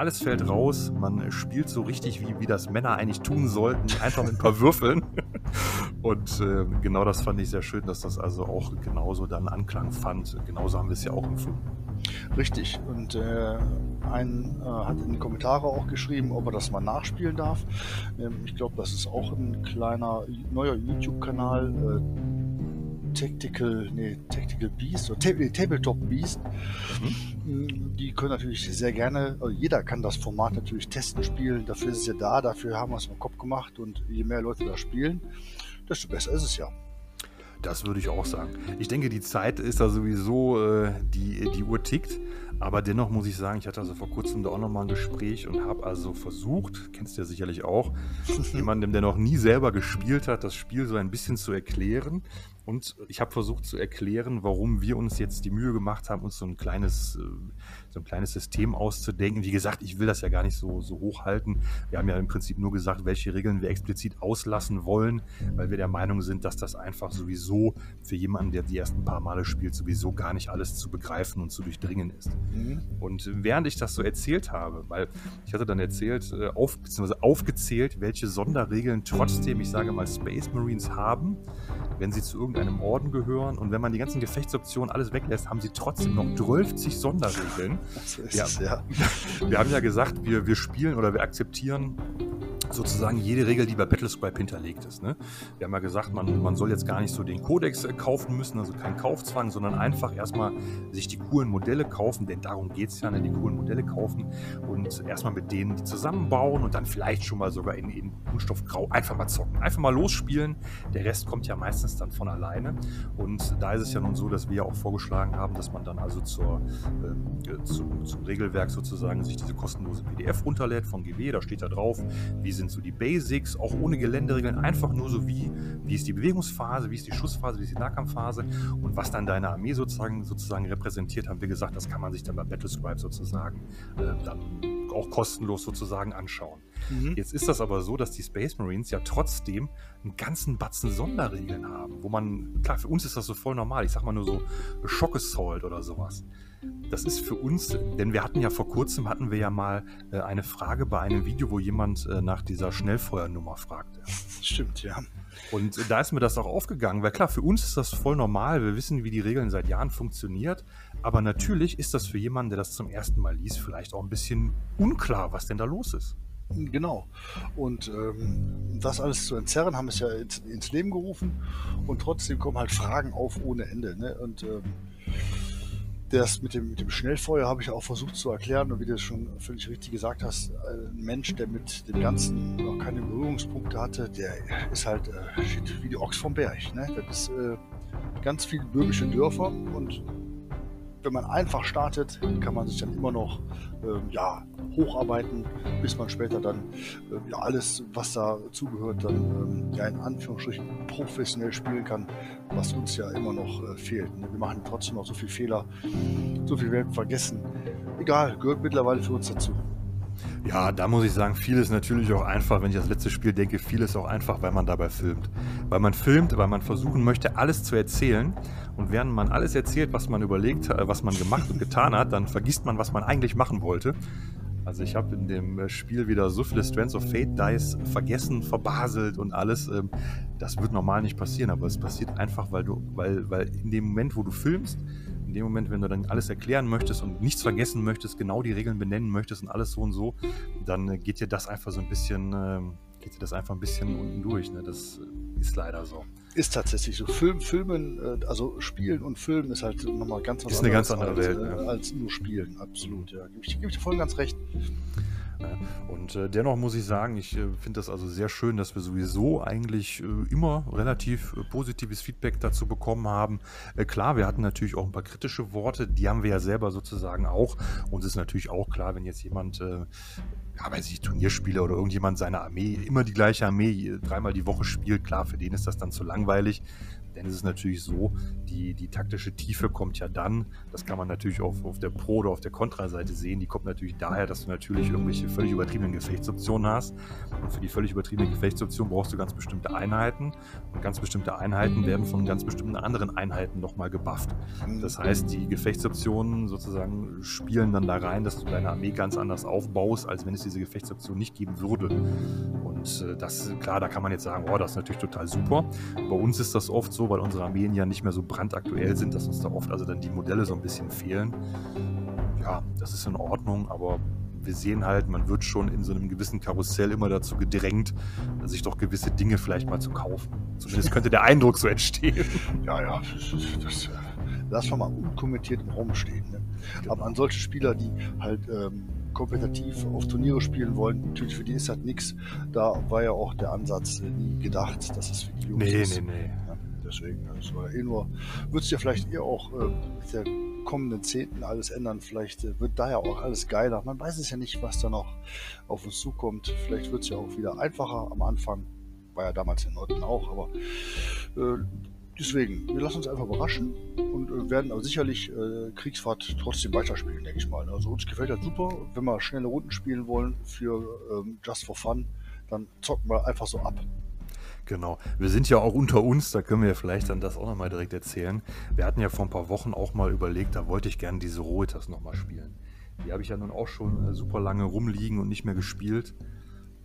alles fällt raus. Man spielt so richtig, wie, wie das Männer eigentlich tun sollten, einfach mit ein paar Würfeln. (laughs) Und äh, genau das fand ich sehr schön, dass das also auch genauso dann Anklang fand. Genauso haben wir es ja auch empfunden. Richtig. Und äh, ein äh, hat in die Kommentare auch geschrieben, ob er das mal nachspielen darf. Ähm, ich glaube, das ist auch ein kleiner neuer YouTube-Kanal. Tactical, nee, Tactical Beast oder Tabletop Beast. Mhm. Die können natürlich sehr gerne, also jeder kann das Format natürlich testen, spielen. Dafür ist es ja da, dafür haben wir es im Kopf gemacht und je mehr Leute da spielen, desto besser ist es ja. Das würde ich auch sagen. Ich denke, die Zeit ist da sowieso, äh, die, die Uhr tickt. Aber dennoch muss ich sagen, ich hatte also vor kurzem da auch nochmal ein Gespräch und habe also versucht, kennst du ja sicherlich auch, (laughs) jemandem, der noch nie selber gespielt hat, das Spiel so ein bisschen zu erklären. Und ich habe versucht zu erklären, warum wir uns jetzt die Mühe gemacht haben, uns so ein kleines, äh, so ein kleines System auszudenken. Wie gesagt, ich will das ja gar nicht so, so hochhalten. Wir haben ja im Prinzip nur gesagt, welche Regeln wir explizit auslassen wollen, weil wir der Meinung sind, dass das einfach sowieso für jemanden, der die ersten paar Male spielt, sowieso gar nicht alles zu begreifen und zu durchdringen ist. Mhm. Und während ich das so erzählt habe, weil ich hatte dann erzählt, äh, auf, beziehungsweise aufgezählt, welche Sonderregeln trotzdem, ich sage mal, Space Marines haben, wenn sie zu irgendeinem Orden gehören. Und wenn man die ganzen Gefechtsoptionen alles weglässt, haben sie trotzdem noch 12 Sonderregeln. So ist ja. es, ja. (laughs) Wir haben ja gesagt, wir, wir spielen oder wir akzeptieren sozusagen jede Regel, die bei Battlescribe hinterlegt ist. Ne? Wir haben ja gesagt, man, man soll jetzt gar nicht so den Codex äh, kaufen müssen, also kein Kaufzwang, sondern einfach erstmal sich die coolen Modelle kaufen, denn darum geht es ja, ne? die coolen Modelle kaufen und erstmal mit denen die zusammenbauen und dann vielleicht schon mal sogar in, in Kunststoffgrau einfach mal zocken. Einfach mal losspielen, der Rest kommt ja meistens dann von alleine und da ist es ja nun so, dass wir ja auch vorgeschlagen haben, dass man dann also zur, äh, zum, zum Regelwerk sozusagen sich diese kostenlose PDF runterlädt von GW, da steht da drauf, wie sind so die Basics, auch ohne Geländeregeln, einfach nur so wie, wie ist die Bewegungsphase, wie ist die Schussphase, wie ist die Nahkampfphase und was dann deine Armee sozusagen, sozusagen repräsentiert, haben wir gesagt, das kann man sich dann bei Battlescribe sozusagen äh, dann auch kostenlos sozusagen anschauen. Mhm. Jetzt ist das aber so, dass die Space Marines ja trotzdem einen ganzen Batzen Sonderregeln haben, wo man, klar, für uns ist das so voll normal, ich sag mal nur so Shock Assault oder sowas. Das ist für uns, denn wir hatten ja vor kurzem, hatten wir ja mal äh, eine Frage bei einem Video, wo jemand äh, nach dieser Schnellfeuernummer fragte. Stimmt, ja. Und äh, da ist mir das auch aufgegangen, weil klar, für uns ist das voll normal, wir wissen, wie die Regeln seit Jahren funktioniert, aber natürlich ist das für jemanden, der das zum ersten Mal liest, vielleicht auch ein bisschen unklar, was denn da los ist. Genau. Und ähm, das alles zu entzerren, haben es ja ins, ins, Leben gerufen und trotzdem kommen halt Fragen auf ohne Ende. Ne? Und ähm, das mit dem, mit dem Schnellfeuer habe ich auch versucht zu erklären und wie du es schon völlig richtig gesagt hast, ein Mensch, der mit dem Ganzen noch keine Berührungspunkte hatte, der ist halt äh, wie die Ochs vom Berg. Ne? Das ist äh, ganz viele böhmische Dörfer und wenn man einfach startet, kann man sich dann immer noch ähm, ja, hocharbeiten, bis man später dann äh, ja, alles, was da zugehört, dann ähm, ja in Anführungsstrichen professionell spielen kann, was uns ja immer noch äh, fehlt. Ne? Wir machen trotzdem noch so viele Fehler, so viel Welt vergessen. Egal, gehört mittlerweile für uns dazu. Ja, da muss ich sagen, vieles natürlich auch einfach, wenn ich das letzte Spiel denke, vieles auch einfach, weil man dabei filmt. Weil man filmt, weil man versuchen möchte, alles zu erzählen. Und während man alles erzählt, was man überlegt, äh, was man gemacht und getan hat, dann vergisst man, was man eigentlich machen wollte. Also ich habe in dem äh, Spiel wieder so viele Strands of Fate Dice vergessen, verbaselt und alles. Ähm, das wird normal nicht passieren, aber es passiert einfach, weil du, weil, weil in dem Moment, wo du filmst, in dem Moment, wenn du dann alles erklären möchtest und nichts vergessen möchtest, genau die Regeln benennen möchtest und alles so und so, dann äh, geht dir das einfach so ein bisschen, äh, geht dir das einfach ein bisschen unten durch. Ne? Das äh, ist leider so. Ist tatsächlich so. Film, Filmen, äh, also Spielen und Filmen ist halt nochmal ganz was Ist eine ganz andere als, Welt. Ja. Als nur Spielen, absolut, ja. Gebe ich, geb ich dir voll ganz recht. Und äh, dennoch muss ich sagen, ich äh, finde das also sehr schön, dass wir sowieso eigentlich äh, immer relativ äh, positives Feedback dazu bekommen haben. Äh, klar, wir hatten natürlich auch ein paar kritische Worte, die haben wir ja selber sozusagen auch. Uns ist natürlich auch klar, wenn jetzt jemand äh, ja, weiß ich, Turnierspieler oder irgendjemand seine Armee, immer die gleiche Armee, dreimal die Woche spielt, klar, für den ist das dann zu langweilig. Denn es ist natürlich so, die, die taktische Tiefe kommt ja dann, das kann man natürlich auf, auf der Pro- oder auf der Kontraseite sehen, die kommt natürlich daher, dass du natürlich irgendwelche völlig übertriebenen Gefechtsoptionen hast. Und für die völlig übertriebene Gefechtsoption brauchst du ganz bestimmte Einheiten. Und ganz bestimmte Einheiten werden von ganz bestimmten anderen Einheiten nochmal gebufft. Das heißt, die Gefechtsoptionen sozusagen spielen dann da rein, dass du deine Armee ganz anders aufbaust, als wenn es diese Gefechtsoption nicht geben würde. Und äh, das, klar, da kann man jetzt sagen, oh, das ist natürlich total super. Bei uns ist das oft so, weil unsere Armeen ja nicht mehr so brandaktuell sind, dass uns da oft also dann die Modelle so ein bisschen fehlen. Ja, das ist in Ordnung, aber wir sehen halt, man wird schon in so einem gewissen Karussell immer dazu gedrängt, sich doch gewisse Dinge vielleicht mal zu kaufen. Zumindest (laughs) könnte der Eindruck so entstehen. Ja, ja, das, das äh, lassen wir mal unkommentiert im Raum stehen. Ne? Genau. Aber an solche Spieler, die halt ähm, kompetitiv auf Turniere spielen wollen, natürlich für die ist das nichts. Da war ja auch der Ansatz nie gedacht, dass es für die Jungs nee, ist. Nee, nee, nee deswegen. Das war eh nur, wird sich ja vielleicht eher auch äh, mit der kommenden Zehnten alles ändern. Vielleicht äh, wird da ja auch alles geiler. Man weiß es ja nicht, was da noch auf uns zukommt. Vielleicht wird es ja auch wieder einfacher am Anfang. War ja damals in Norden auch, aber äh, deswegen, wir lassen uns einfach überraschen und äh, werden aber sicherlich äh, Kriegsfahrt trotzdem weiterspielen, denke ich mal. Also uns gefällt das super. Wenn wir schnelle Runden spielen wollen für ähm, Just for Fun, dann zocken wir einfach so ab. Genau. Wir sind ja auch unter uns, da können wir vielleicht dann das auch nochmal direkt erzählen. Wir hatten ja vor ein paar Wochen auch mal überlegt, da wollte ich gerne diese Roetas nochmal spielen. Die habe ich ja nun auch schon äh, super lange rumliegen und nicht mehr gespielt.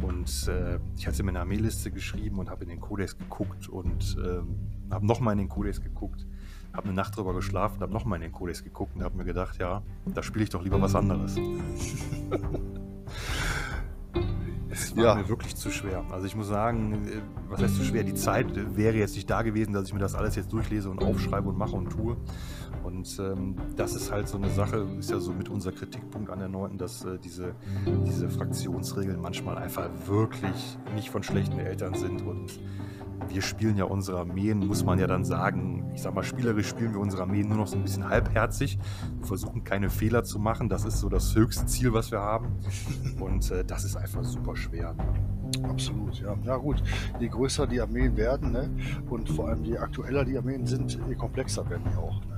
Und äh, ich hatte mir eine Armeeliste geschrieben und habe in den Codex geguckt und ähm, habe nochmal in den Codex geguckt, habe eine Nacht drüber geschlafen, habe nochmal in den Codex geguckt und habe mir gedacht, ja, da spiele ich doch lieber was anderes. (laughs) Es war ja. mir wirklich zu schwer. Also ich muss sagen, äh, was heißt zu schwer? Die Zeit wäre jetzt nicht da gewesen, dass ich mir das alles jetzt durchlese und aufschreibe und mache und tue. Und ähm, das ist halt so eine Sache, ist ja so mit unser Kritikpunkt an der Neunten, dass äh, diese, diese Fraktionsregeln manchmal einfach wirklich nicht von schlechten Eltern sind und wir spielen ja unsere Armeen, muss man ja dann sagen, ich sag mal, spielerisch spielen wir unsere Armeen nur noch so ein bisschen halbherzig. Wir versuchen keine Fehler zu machen. Das ist so das höchste Ziel, was wir haben. Und äh, das ist einfach super schwer. Absolut, ja. Ja gut, je größer die Armeen werden ne? und vor allem je aktueller die Armeen sind, je komplexer werden die auch. Ne?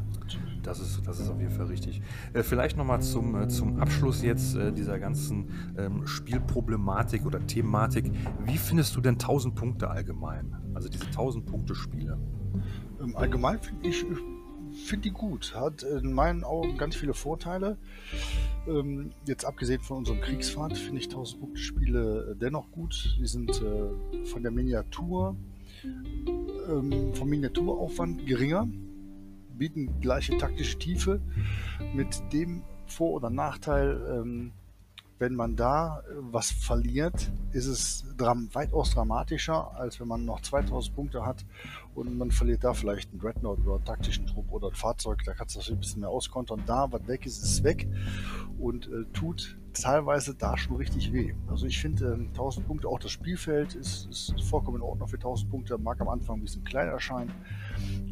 Das ist, das ist auf jeden Fall richtig. Äh, vielleicht nochmal zum, äh, zum Abschluss jetzt äh, dieser ganzen ähm, Spielproblematik oder Thematik. Wie findest du denn 1000 Punkte allgemein? Also diese 1000 Punkte Spiele? Ähm, allgemein finde ich, finde die gut. Hat in meinen Augen ganz viele Vorteile. Ähm, jetzt abgesehen von unserem Kriegsfahrt finde ich 1000 Punkte Spiele äh, dennoch gut. Die sind äh, von der Miniatur, ähm, vom Miniaturaufwand geringer bieten gleiche taktische Tiefe mit dem Vor- oder Nachteil, ähm, wenn man da äh, was verliert, ist es dram weitaus dramatischer, als wenn man noch 2000 Punkte hat und man verliert da vielleicht einen Dreadnought oder einen taktischen Trupp oder ein Fahrzeug, da kannst du das ein bisschen mehr auskontern. Da, was weg ist, ist weg und äh, tut teilweise da schon richtig weh. Also ich finde äh, 1000 Punkte, auch das Spielfeld ist, ist vollkommen in Ordnung für 1000 Punkte, mag am Anfang ein bisschen klein erscheinen,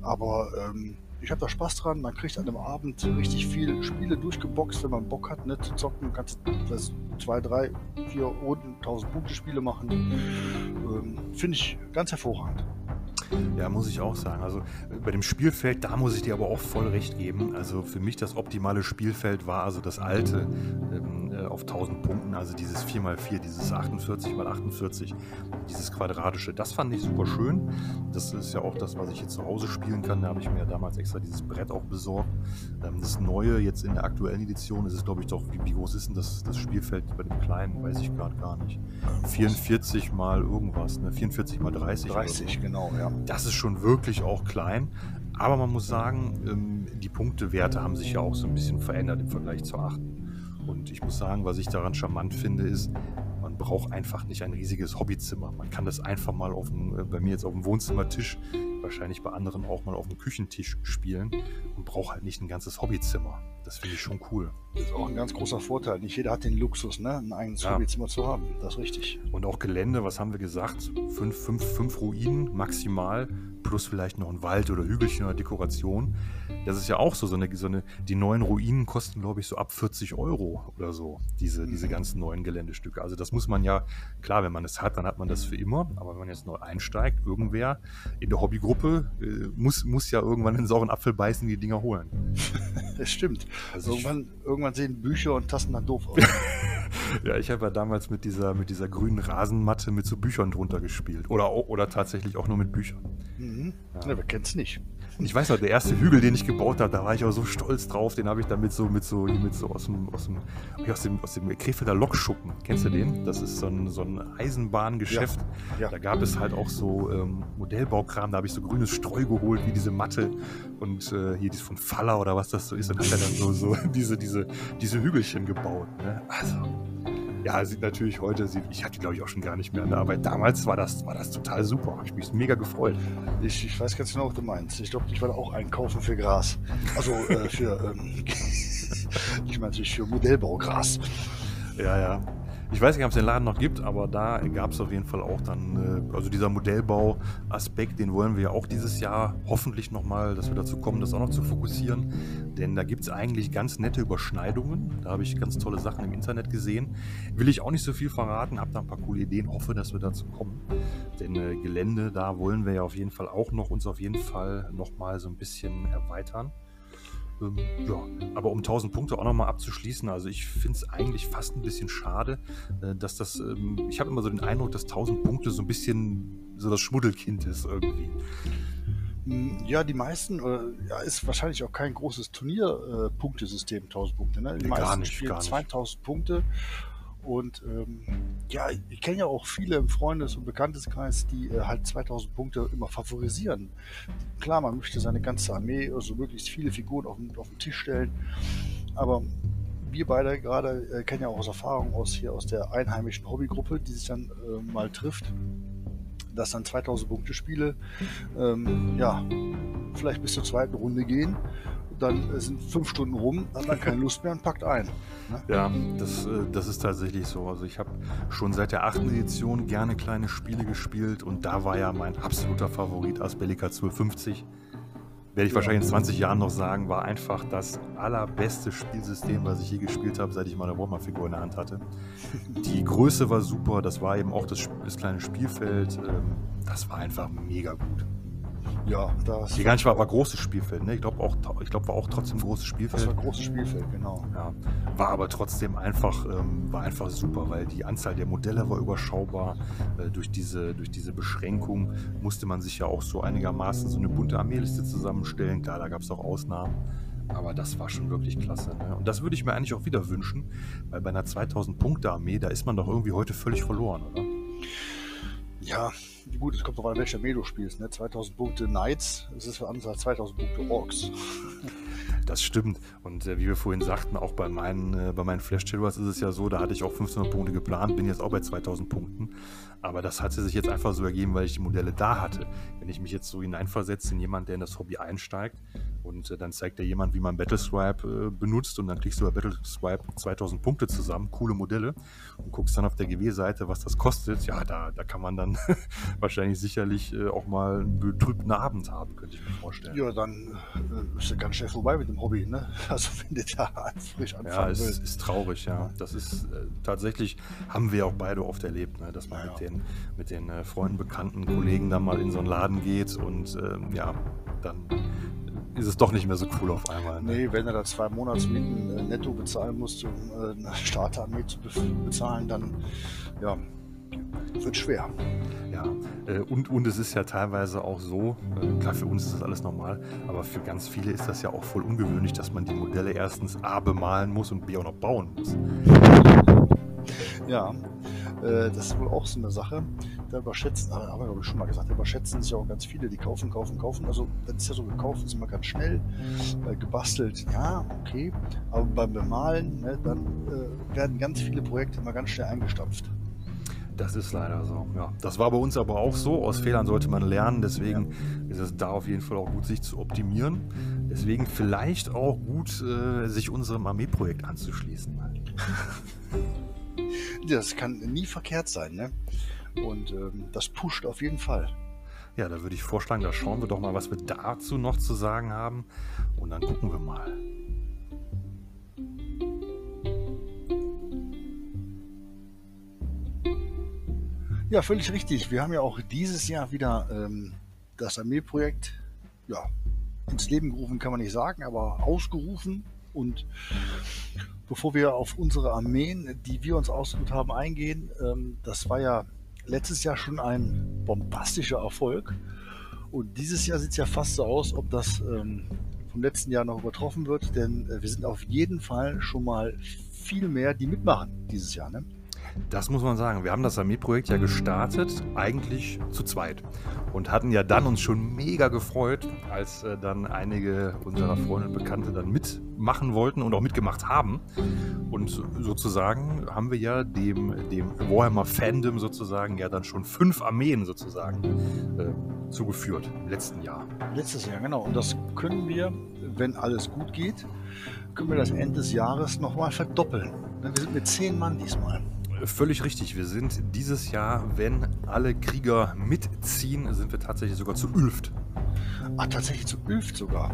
aber ähm, ich habe da Spaß dran. Man kriegt an einem Abend richtig viel Spiele durchgeboxt, wenn man Bock hat, ne, zu zocken. Kannst das zwei, drei, vier Runden, 1000 Punkte Spiele machen. Ähm, Finde ich ganz hervorragend. Ja, muss ich auch sagen. Also bei dem Spielfeld, da muss ich dir aber auch voll recht geben. Also für mich das optimale Spielfeld war also das alte ähm, äh, auf 1000 Punkten, also dieses 4x4, dieses 48x48, dieses quadratische. Das fand ich super schön. Das ist ja auch das, was ich jetzt zu Hause spielen kann. Da habe ich mir ja damals extra dieses Brett auch besorgt. Ähm, das neue jetzt in der aktuellen Edition ist es, glaube ich, doch, wie, wie, groß ist denn das, das Spielfeld bei dem kleinen? Weiß ich gerade gar nicht. 44 mal irgendwas, ne? 44 mal 30. 30, so. genau, ja. Das ist schon wirklich auch klein. Aber man muss sagen, ähm, die Punktewerte haben sich ja auch so ein bisschen verändert im Vergleich zur 8. Und ich muss sagen, was ich daran charmant finde, ist, man braucht einfach nicht ein riesiges Hobbyzimmer. Man kann das einfach mal auf dem, äh, bei mir jetzt auf dem Wohnzimmertisch, wahrscheinlich bei anderen auch mal auf dem Küchentisch spielen und braucht halt nicht ein ganzes Hobbyzimmer. Das finde ich schon cool. Das ist auch ein ganz großer Vorteil. Nicht jeder hat den Luxus, ne? ein eigenes ja. Hobbyzimmer zu haben. Das ist richtig. Und auch Gelände, was haben wir gesagt? Fünf, fünf, fünf Ruinen maximal plus vielleicht noch ein Wald oder Hügelchen oder Dekoration. Das ist ja auch so, so eine, so eine die neuen Ruinen kosten, glaube ich, so ab 40 Euro oder so, diese, mhm. diese ganzen neuen Geländestücke. Also das muss man ja, klar, wenn man es hat, dann hat man das für immer, aber wenn man jetzt neu einsteigt, irgendwer in der Hobbygruppe äh, muss, muss ja irgendwann einen sauren Apfel beißen, die Dinger holen. (laughs) Das stimmt. Also irgendwann, irgendwann sehen Bücher und Tassen dann doof aus. (laughs) ja, ich habe ja damals mit dieser, mit dieser grünen Rasenmatte mit so Büchern drunter gespielt. Oder, oder tatsächlich auch nur mit Büchern. Mhm. Ja. Ja, wer kennt's nicht? Ich weiß noch, der erste Hügel, den ich gebaut habe, da war ich auch so stolz drauf. Den habe ich dann mit so, mit so, mit so aus dem, aus dem, aus dem, aus dem Krefelder Lokschuppen. Kennst du den? Das ist so ein, so ein Eisenbahngeschäft. Ja. Ja. Da gab es halt auch so ähm, Modellbaukram. Da habe ich so grünes Streu geholt, wie diese Matte. Und äh, hier dies von Faller oder was das so ist. Und hat er dann so, so (laughs) diese, diese, diese Hügelchen gebaut. Ne? Also. Ja, sieht natürlich heute, sieht, ich hatte die glaube ich auch schon gar nicht mehr, ne? aber damals war das, war das total super. Ich mich mega gefreut. Ich, ich weiß ganz genau, was du meinst. Ich glaube, ich werde auch einkaufen für Gras. Also äh, für, ähm, (laughs) ich meine natürlich für Modellbaugras. Ja, ja. Ich weiß nicht, ob es den Laden noch gibt, aber da gab es auf jeden Fall auch dann, äh, also dieser Modellbau-Aspekt, den wollen wir ja auch dieses Jahr hoffentlich nochmal, dass wir dazu kommen, das auch noch zu fokussieren. Denn da gibt es eigentlich ganz nette Überschneidungen. Da habe ich ganz tolle Sachen im Internet gesehen. Will ich auch nicht so viel verraten, habe da ein paar coole Ideen, hoffe, dass wir dazu kommen. Denn äh, Gelände, da wollen wir ja auf jeden Fall auch noch uns auf jeden Fall nochmal so ein bisschen erweitern. Ähm, ja, aber um 1000 Punkte auch nochmal abzuschließen, also ich finde es eigentlich fast ein bisschen schade, äh, dass das, ähm, ich habe immer so den Eindruck, dass 1000 Punkte so ein bisschen so das Schmuddelkind ist irgendwie. Hm, ja, die meisten, äh, ja, ist wahrscheinlich auch kein großes Turnier-Punktesystem, äh, 1000 Punkte. Ne? Die Nee, gar meisten nicht, spielen gar nicht. 2000 Punkte. Und ähm, ja, ich kenne ja auch viele im Freundes- und Bekannteskreis, die äh, halt 2000 Punkte immer favorisieren. Klar, man möchte seine ganze Armee, also möglichst viele Figuren auf den, auf den Tisch stellen. Aber wir beide gerade äh, kennen ja auch aus Erfahrung aus hier aus der einheimischen Hobbygruppe, die sich dann äh, mal trifft, dass dann 2000 Punkte Spiele ähm, ja vielleicht bis zur zweiten Runde gehen. Dann sind fünf Stunden rum, hat man keine Lust mehr und packt ein. Ne? Ja, das, äh, das ist tatsächlich so. Also ich habe schon seit der achten Edition gerne kleine Spiele gespielt und da war ja mein absoluter Favorit Asbellica 1250. Werde ich Ja. wahrscheinlich in 20 Jahren noch sagen, war einfach das allerbeste Spielsystem, was ich je gespielt habe, seit ich meine Warhammer-Figur in der Hand hatte. Die Größe war super, das war eben auch das, das kleine Spielfeld. ähm, Das war einfach mega gut. Ja, das, Die nicht war, war großes Spielfeld, ne? Ich glaube auch, ich glaube war auch trotzdem großes das Spielfeld. war ein großes Spielfeld, genau. Ja, war aber trotzdem einfach, ähm, war einfach super, weil die Anzahl der Modelle war überschaubar. Äh, durch, diese, durch diese Beschränkung musste man sich ja auch so einigermaßen so eine bunte Armeeliste zusammenstellen. Klar, da gab es auch Ausnahmen. Aber das war schon wirklich klasse. Ne? Und das würde ich mir eigentlich auch wieder wünschen, weil bei einer 2000-Punkte-Armee, da ist man doch irgendwie heute völlig verloren, oder? Ja, gut, es kommt drauf an, welcher Armee du spielst. Ne? 2000 Punkte Knights, es ist anderes als 2000 Punkte Orks. (laughs) Das stimmt. Und äh, wie wir vorhin sagten, auch bei meinen, äh, bei meinen Flash Chillers ist es ja so, da hatte ich auch 1500 Punkte geplant, bin jetzt auch bei 2000 Punkten. Aber das hatte sich jetzt einfach so ergeben, weil ich die Modelle da hatte. Wenn ich mich jetzt so hineinversetze in jemanden, der in das Hobby einsteigt und äh, dann zeigt dir jemand, wie man Battleswipe äh, benutzt und dann klickst du bei Battleswipe 2000 Punkte zusammen, coole Modelle und guckst dann auf der GW-Seite, was das kostet. Ja, da, da kann man dann (laughs) wahrscheinlich sicherlich äh, auch mal einen betrübten Abend haben, könnte ich mir vorstellen. Ja, dann äh, ist ja ganz schnell vorbei mit dem Hobby. Ne? (laughs) Also wenn du da (laughs) frisch Ja, anfangen es willst. ist traurig, ja. Das ist äh, tatsächlich, haben wir auch beide oft erlebt, ne, dass man Ja, mit ja. den, mit den äh, Freunden, Bekannten, Kollegen dann mal in so einen Laden geht und ähm, ja, dann ist es doch nicht mehr so cool auf einmal. Ne? Nee, wenn du da zwei Monatsmieten äh, netto bezahlen musst, um äh, eine Starterarmee zu be bezahlen, dann ja, wird schwer. Ja, äh, und, und es ist ja teilweise auch so, äh, klar, für uns ist das alles normal, aber für ganz viele ist das ja auch voll ungewöhnlich, dass man die Modelle erstens A bemalen muss und B auch noch bauen muss. Ja, äh, das ist wohl auch so eine Sache. Da überschätzen, haben wir glaube ich schon mal gesagt, da überschätzen sich auch ganz viele, die kaufen, kaufen, kaufen. Also das ist ja so gekauft, ist immer ganz schnell, äh, gebastelt, ja, okay. Aber beim Bemalen, ne, dann äh, werden ganz viele Projekte immer ganz schnell eingestampft. Das ist leider so. Ja, das war bei uns aber auch so. Aus Fehlern sollte man lernen. Deswegen ist es da auf jeden Fall auch gut, sich zu optimieren. Deswegen vielleicht auch gut, äh, sich unserem Armeeprojekt anzuschließen. (laughs) Das kann nie verkehrt sein, ne? Und ähm, das pusht auf jeden Fall. Ja, da würde ich vorschlagen, da schauen wir doch mal, was wir dazu noch zu sagen haben. Und dann gucken wir mal. Ja, völlig richtig. Wir haben ja auch dieses Jahr wieder ähm, das Armeeprojekt ja, ins Leben gerufen, kann man nicht sagen, aber ausgerufen. Und bevor wir auf unsere Armeen, die wir uns ausgesucht haben, eingehen, ähm, das war ja letztes Jahr schon ein bombastischer Erfolg. Und dieses Jahr sieht es ja fast so aus, ob das ähm, vom letzten Jahr noch übertroffen wird, denn äh, wir sind auf jeden Fall schon mal viel mehr, die mitmachen dieses Jahr. Ne? Das muss man sagen. Wir haben das Armeeprojekt ja gestartet, eigentlich zu zweit. Und hatten ja dann uns schon mega gefreut, als äh, dann einige unserer Freunde und Bekannte dann mitmachen wollten und auch mitgemacht haben. Und so- sozusagen haben wir ja dem, dem Warhammer Fandom sozusagen ja dann schon fünf Armeen sozusagen äh, zugeführt im letzten Jahr. Letztes Jahr, genau. Und das können wir, wenn alles gut geht, können wir das Ende des Jahres nochmal verdoppeln. Wir sind mit zehn Mann diesmal. Völlig richtig. Wir sind dieses Jahr, wenn alle Krieger mitziehen, sind wir tatsächlich sogar zu Ulft. Ah, tatsächlich zu Ulft sogar.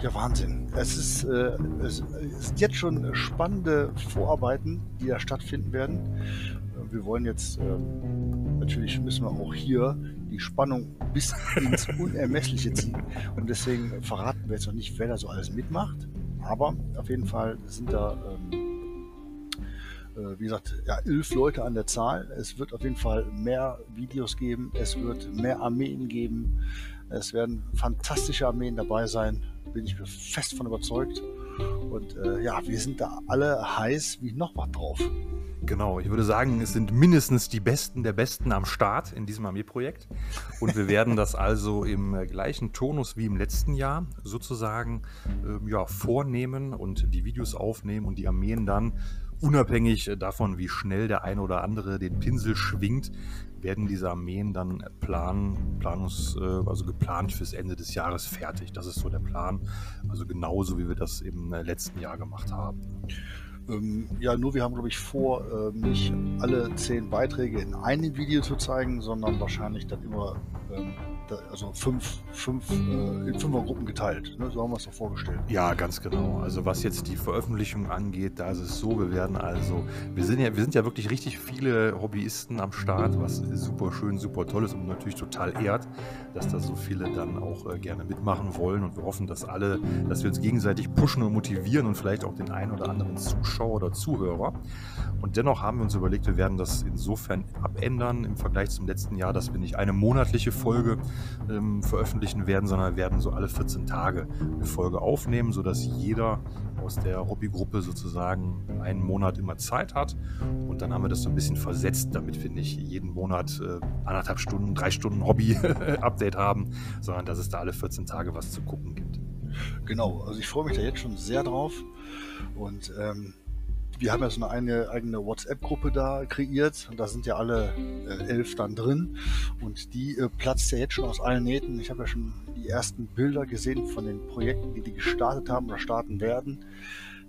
Ja, Wahnsinn. Es, ist, äh, es, sind jetzt schon spannende Vorarbeiten, die da stattfinden werden. Äh, Wir wollen jetzt, ähm, natürlich müssen wir auch hier die Spannung bis ins (laughs) Unermessliche ziehen. Und deswegen verraten wir jetzt noch nicht, wer da so alles mitmacht. Aber auf jeden Fall sind da ähm, äh, wie gesagt, ja, elf Leute an der Zahl. Es wird auf jeden Fall mehr Videos geben, es wird mehr Armeen geben, es werden fantastische Armeen dabei sein, bin ich fest von überzeugt. Und äh, ja, wir sind da alle heiß wie noch was drauf. Genau, ich würde sagen, es sind mindestens die Besten der Besten am Start in diesem Armeeprojekt. Und wir werden das also im äh, gleichen Tonus wie im letzten Jahr sozusagen ähm, ja, vornehmen und die Videos aufnehmen und die Armeen dann unabhängig davon, wie schnell der eine oder andere den Pinsel schwingt, werden diese Armeen dann planen, Planungs, äh, also geplant fürs Ende des Jahres fertig. Das ist so der Plan. Also genauso wie wir das im äh, letzten Jahr gemacht haben. Ähm, ja, nur wir haben, glaube ich, vor, äh, nicht alle zehn Beiträge in einem Video zu zeigen, sondern wahrscheinlich dann immer ähm, also fünf, fünf, äh, in Fünfergruppen geteilt. Ne? So haben wir es doch vorgestellt. Ja, ganz genau. Also was jetzt die Veröffentlichung angeht, da ist es so, wir werden also, wir sind ja, wir sind ja wirklich richtig viele Hobbyisten am Start, was super schön, super toll ist und natürlich total ehrt, dass da so viele dann auch äh, gerne mitmachen wollen und wir hoffen, dass alle, dass wir uns gegenseitig pushen und motivieren und vielleicht auch den einen oder anderen Zuschauer oder Zuhörer. Und dennoch haben wir uns überlegt, wir werden das insofern abändern im Vergleich zum letzten Jahr, dass wir nicht eine monatliche Folge ähm, veröffentlichen werden, sondern werden so alle 14 Tage eine Folge aufnehmen, sodass jeder aus der Hobbygruppe sozusagen einen Monat immer Zeit hat. Und dann haben wir das so ein bisschen versetzt, damit wir nicht jeden Monat äh, anderthalb Stunden, drei Stunden Hobby-Update (laughs) haben, sondern dass es da alle 14 Tage was zu gucken gibt. Genau, also ich freue mich da jetzt schon sehr drauf. Und ähm, wir haben ja so eine eigene WhatsApp-Gruppe da kreiert und da sind ja alle äh, elf dann drin und die äh, platzt ja jetzt schon aus allen Nähten. Ich habe ja schon die ersten Bilder gesehen von den Projekten, die die gestartet haben oder starten werden.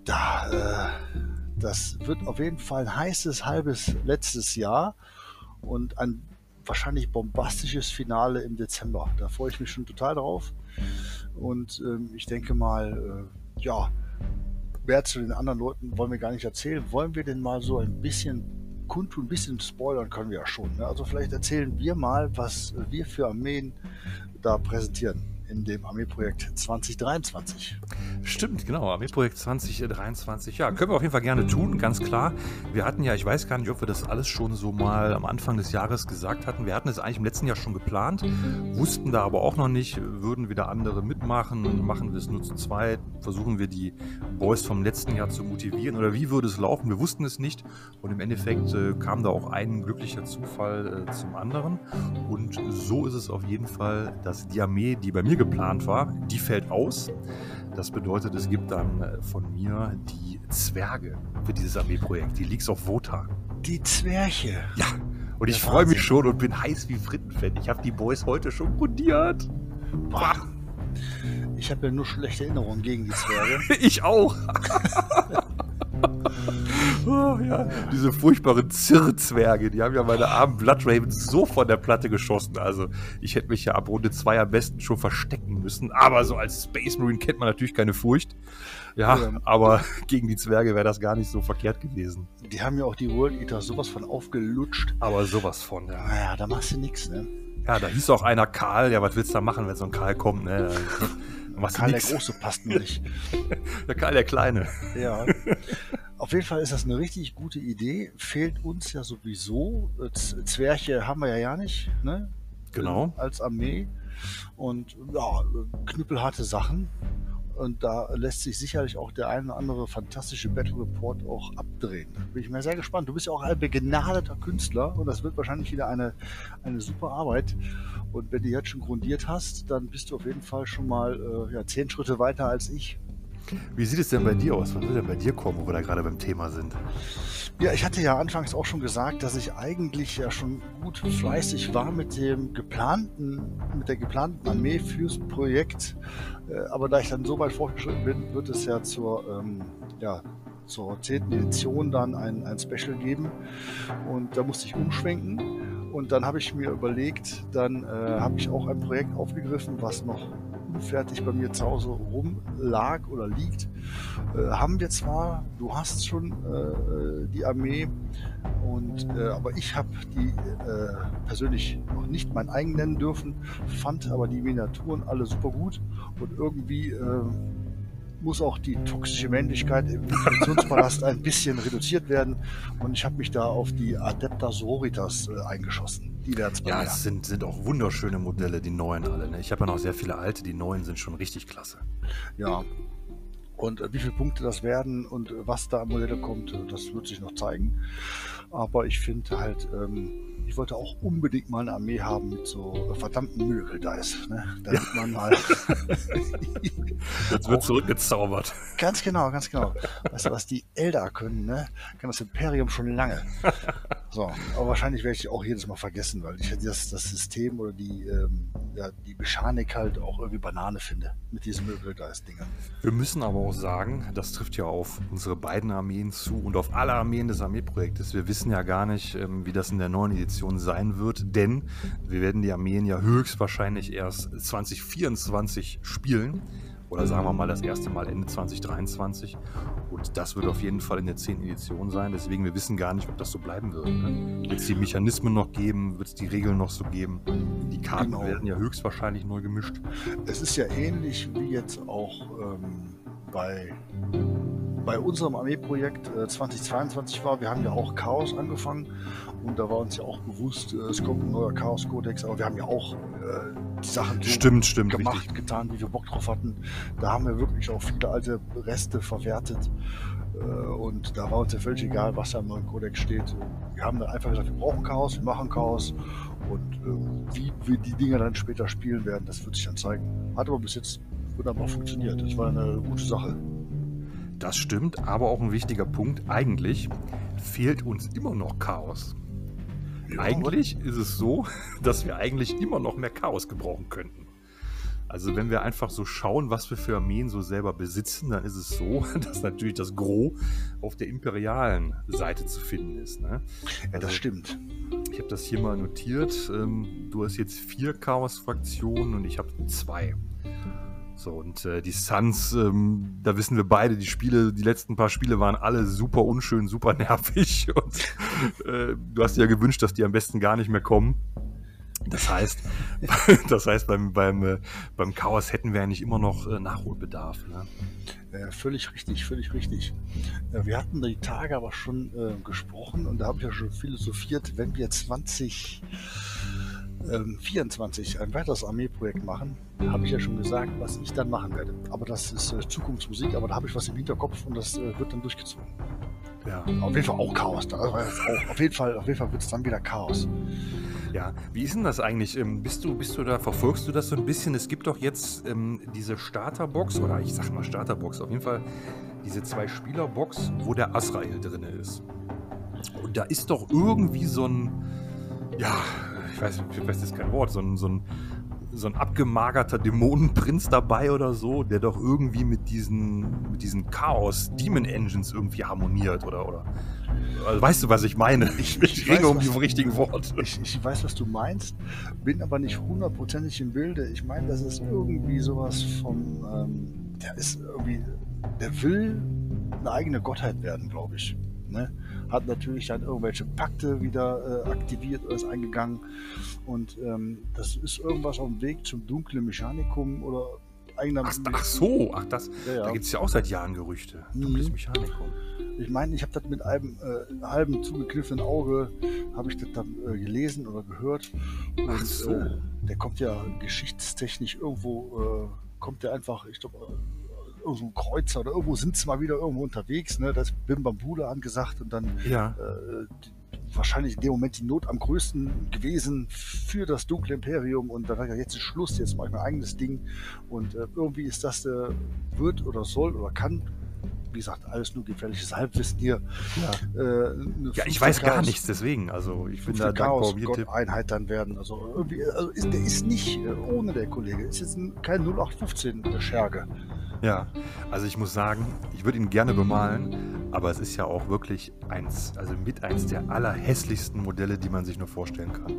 Da, äh, das wird auf jeden Fall ein heißes halbes letztes Jahr und ein wahrscheinlich bombastisches Finale im Dezember. Da freue ich mich schon total drauf und ähm, ich denke mal, äh, ja, mehr zu den anderen Leuten wollen wir gar nicht erzählen. Wollen wir denn mal so ein bisschen kundtun, ein bisschen spoilern können wir ja schon. Ne? Also vielleicht erzählen wir mal, was wir für Armeen da präsentieren in dem Armeeprojekt 2023. Stimmt, genau, Armeeprojekt 2023. Ja, können wir auf jeden Fall gerne tun, ganz klar. Wir hatten ja, ich weiß gar nicht, ob wir das alles schon so mal am Anfang des Jahres gesagt hatten. Wir hatten es eigentlich im letzten Jahr schon geplant, wussten da aber auch noch nicht, würden wieder andere mitmachen, machen wir es nur zu zweit, versuchen wir die Boys vom letzten Jahr zu motivieren oder wie würde es laufen? Wir wussten es nicht und im Endeffekt äh, kam da auch ein glücklicher Zufall äh, zum anderen und so ist es auf jeden Fall, dass die Armee, die bei mir geplant war, die fällt aus. Das bedeutet, es gibt dann äh, von mir die Zwerge für dieses Armeeprojekt. Die liegt auf Wotan. Die Zwerche. Ja. Und ich freue mich schon und bin heiß wie Frittenfett. Ich habe die Boys heute schon grundiert. Ich habe ja nur schlechte Erinnerungen gegen die Zwerge. (laughs) ich auch. (laughs) oh, ja. Diese furchtbaren Zirrzwerge, die haben ja meine armen Blood Ravens so von der Platte geschossen. Also ich hätte mich ja ab Runde 2 am besten schon verstecken müssen. Aber so als Space Marine kennt man natürlich keine Furcht. Ja, ja. aber (laughs) gegen die Zwerge wäre das gar nicht so verkehrt gewesen. Die haben ja auch die World Eater sowas von aufgelutscht. Aber sowas von, ja. Naja, da machst du nichts, ne? Ja, da hieß auch einer Karl. Ja, was willst du da machen, wenn so ein Karl kommt, ne? (laughs) Karl der Große passt mir nicht. (laughs) der Karl der Kleine. Ja. Auf jeden Fall ist das eine richtig gute Idee. Fehlt uns ja sowieso. Zwerche haben wir ja ja nicht, ne? Genau. Als Armee. Und ja, knüppelharte Sachen. Und da lässt sich sicherlich auch der ein oder andere fantastische Battle Report auch abdrehen. Da bin ich mir sehr gespannt. Du bist ja auch ein begnadeter Künstler und das wird wahrscheinlich wieder eine, eine super Arbeit. Und wenn du jetzt schon grundiert hast, dann bist du auf jeden Fall schon mal äh, ja, zehn Schritte weiter als ich. Wie sieht es denn bei dir aus? Was will denn bei dir kommen, wo wir da gerade beim Thema sind? Ja, ich hatte ja anfangs auch schon gesagt, dass ich eigentlich ja schon gut fleißig war mit dem geplanten, mit der geplanten Armee fürs Projekt. Äh, aber da ich dann so weit fortgeschritten bin, wird es ja zur, ähm, ja, zur 10. Edition dann ein, ein Special geben. Und da musste ich umschwenken. Und dann habe ich mir überlegt, dann äh, habe ich auch ein Projekt aufgegriffen, was noch unfertig bei mir zu Hause rumlag oder liegt. Äh, haben wir zwar, du hast schon äh, die Armee, und, äh, aber ich habe die äh, persönlich noch nicht mein eigen nennen dürfen, fand aber die Miniaturen alle super gut und irgendwie äh, muss auch die toxische Männlichkeit im Funktionspalast (laughs) ein bisschen reduziert werden. Und ich habe mich da auf die Adepta Sororitas äh, eingeschossen. Die werden Ja, es sind, sind auch wunderschöne Modelle, die neuen alle. Ne? Ich habe ja noch sehr viele alte, die neuen sind schon richtig klasse. Ja, und äh, wie viele Punkte das werden und äh, was da an Modelle kommt, äh, das wird sich noch zeigen. Aber ich finde halt, ähm, ich wollte auch unbedingt mal eine Armee haben mit so verdammten Miracle-Dice. Ne? Damit ja. man mal. (laughs) Jetzt wird zurückgezaubert. Ganz genau, ganz genau. Weißt du, was die Elder können, ne? Kann das Imperium schon lange. So, aber wahrscheinlich werde ich auch jedes Mal vergessen, weil ich das, das System oder die, ähm, ja, die Mechanik halt auch irgendwie Banane finde mit diesen Miracle-Dice-Dingern. Wir müssen aber auch sagen, das trifft ja auf unsere beiden Armeen zu und auf alle Armeen des Armeeprojektes. Wir wissen ja gar nicht, ähm, wie das in der neuen Edition Edition sein wird, denn wir werden die Armeen ja höchstwahrscheinlich erst 2024 spielen. Oder sagen wir mal das erste Mal Ende 2023. Und das wird auf jeden Fall in der 10. Edition sein. Deswegen, wir wissen gar nicht, ob das so bleiben wird. Ne? Wird es die Mechanismen noch geben? Wird es die Regeln noch so geben? Die Karten genau. werden ja höchstwahrscheinlich neu gemischt. Es ist ja ähnlich wie jetzt auch ähm, bei bei unserem Armeeprojekt äh, 2022 war, wir haben ja auch Chaos angefangen und da war uns ja auch bewusst, äh, es kommt ein neuer Chaos-Kodex, aber wir haben ja auch äh, die Sachen so stimmt, stimmt, gemacht, richtig. getan, wie wir Bock drauf hatten. Da haben wir wirklich auch viele alte Reste verwertet äh, und da war uns ja völlig egal, was da im neuen Kodex steht. Wir haben dann einfach gesagt, wir brauchen Chaos, wir machen Chaos und äh, wie wir die Dinger dann später spielen werden, das wird sich dann zeigen. Hat aber bis jetzt wunderbar funktioniert. Das war eine gute Sache. Das stimmt, aber auch ein wichtiger Punkt. Eigentlich fehlt uns immer noch Chaos. Ja, eigentlich ist es so, (laughs) dass wir eigentlich immer noch mehr Chaos gebrauchen könnten. Also wenn wir einfach so schauen, was wir für Armeen so selber besitzen, dann ist es so, (laughs) dass natürlich das Gros auf der imperialen Seite zu finden ist. Ne? Ja, das also, stimmt. Ich habe das hier mal notiert. Ähm, du hast jetzt vier Chaos-Fraktionen und ich habe zwei. So, und äh, die Suns, ähm, da wissen wir beide, die Spiele, die letzten paar Spiele waren alle super unschön, super (laughs) nervig. Und äh, du hast dir ja gewünscht, dass die am besten gar nicht mehr kommen. Das heißt, (laughs) das heißt beim, beim, äh, beim Chaos hätten wir ja nicht immer noch äh, Nachholbedarf. Ne? Äh, völlig richtig, völlig richtig. Äh, wir hatten die Tage aber schon äh, gesprochen und da habe ich ja schon philosophiert, wenn wir 20 24 ähm, ein weiteres Armeeprojekt machen, habe ich ja schon gesagt, was ich dann machen werde. Aber das ist äh, Zukunftsmusik, aber da habe ich was im Hinterkopf und das äh, wird dann durchgezogen. Ja. Auf jeden Fall auch Chaos. Da. Also, auch, auf jeden Fall, auf jeden Fall wird es dann wieder Chaos. Ja, wie ist denn das eigentlich? Ähm, bist du, bist du da, verfolgst du das so ein bisschen? Es gibt doch jetzt ähm, diese Starterbox, oder ich sag mal Starterbox, auf jeden Fall diese Zwei-Spieler-Box, wo der Azrael drin ist. Und da ist doch irgendwie so ein, ja, ich weiß, ich weiß jetzt kein Wort, so ein, so ein, so ein abgemagerter Dämonenprinz dabei oder so, der doch irgendwie mit diesen, mit diesen Chaos Demon Engines irgendwie harmoniert oder, oder. Also weißt du, was ich meine? Ich, ich, ich ringe um die richtigen Worte. Ich, ich, weiß, was du meinst, bin aber nicht hundertprozentig im Bilde. Ich meine, das ist irgendwie sowas von, ähm, der ist irgendwie, der will eine eigene Gottheit werden, glaube ich. Ne? Hat natürlich dann irgendwelche Pakte wieder äh, aktiviert oder ist eingegangen. Und ähm, das ist irgendwas auf dem Weg zum dunklen Mechanikum oder eigener. Ach, ach so, ach das. Ja, ja. Da gibt es ja auch seit Jahren Gerüchte. Dunkles mhm. Mechanikum. Ich meine, ich habe das mit einem äh, halben zugekniffenen Auge, habe ich das dann äh, gelesen oder gehört. Und, ach so. Äh, der kommt ja geschichtstechnisch irgendwo, äh, kommt der einfach, ich glaube, irgendwo ein Kreuzer oder irgendwo sind sie mal wieder irgendwo unterwegs. Ne? Da ist Bim Bambule angesagt und dann ja. äh, die, wahrscheinlich in dem Moment die Not am größten gewesen für das dunkle Imperium und dann hat er jetzt ist Schluss, jetzt mache ich mein eigenes Ding und äh, irgendwie ist das, äh, wird oder soll oder kann wie gesagt, alles nur gefährliches Halbwissen hier. Ja, äh, ja ich weiß gar nichts, deswegen. Also ich bin da um Gott Einheit dann werden. Also irgendwie, also ist, der ist nicht äh, ohne der Kollege. Ist jetzt ein, kein 0815 der Scherge. Ja, also ich muss sagen, ich würde ihn gerne bemalen, aber es ist ja auch wirklich eins, also mit eins der allerhässlichsten Modelle, die man sich nur vorstellen kann.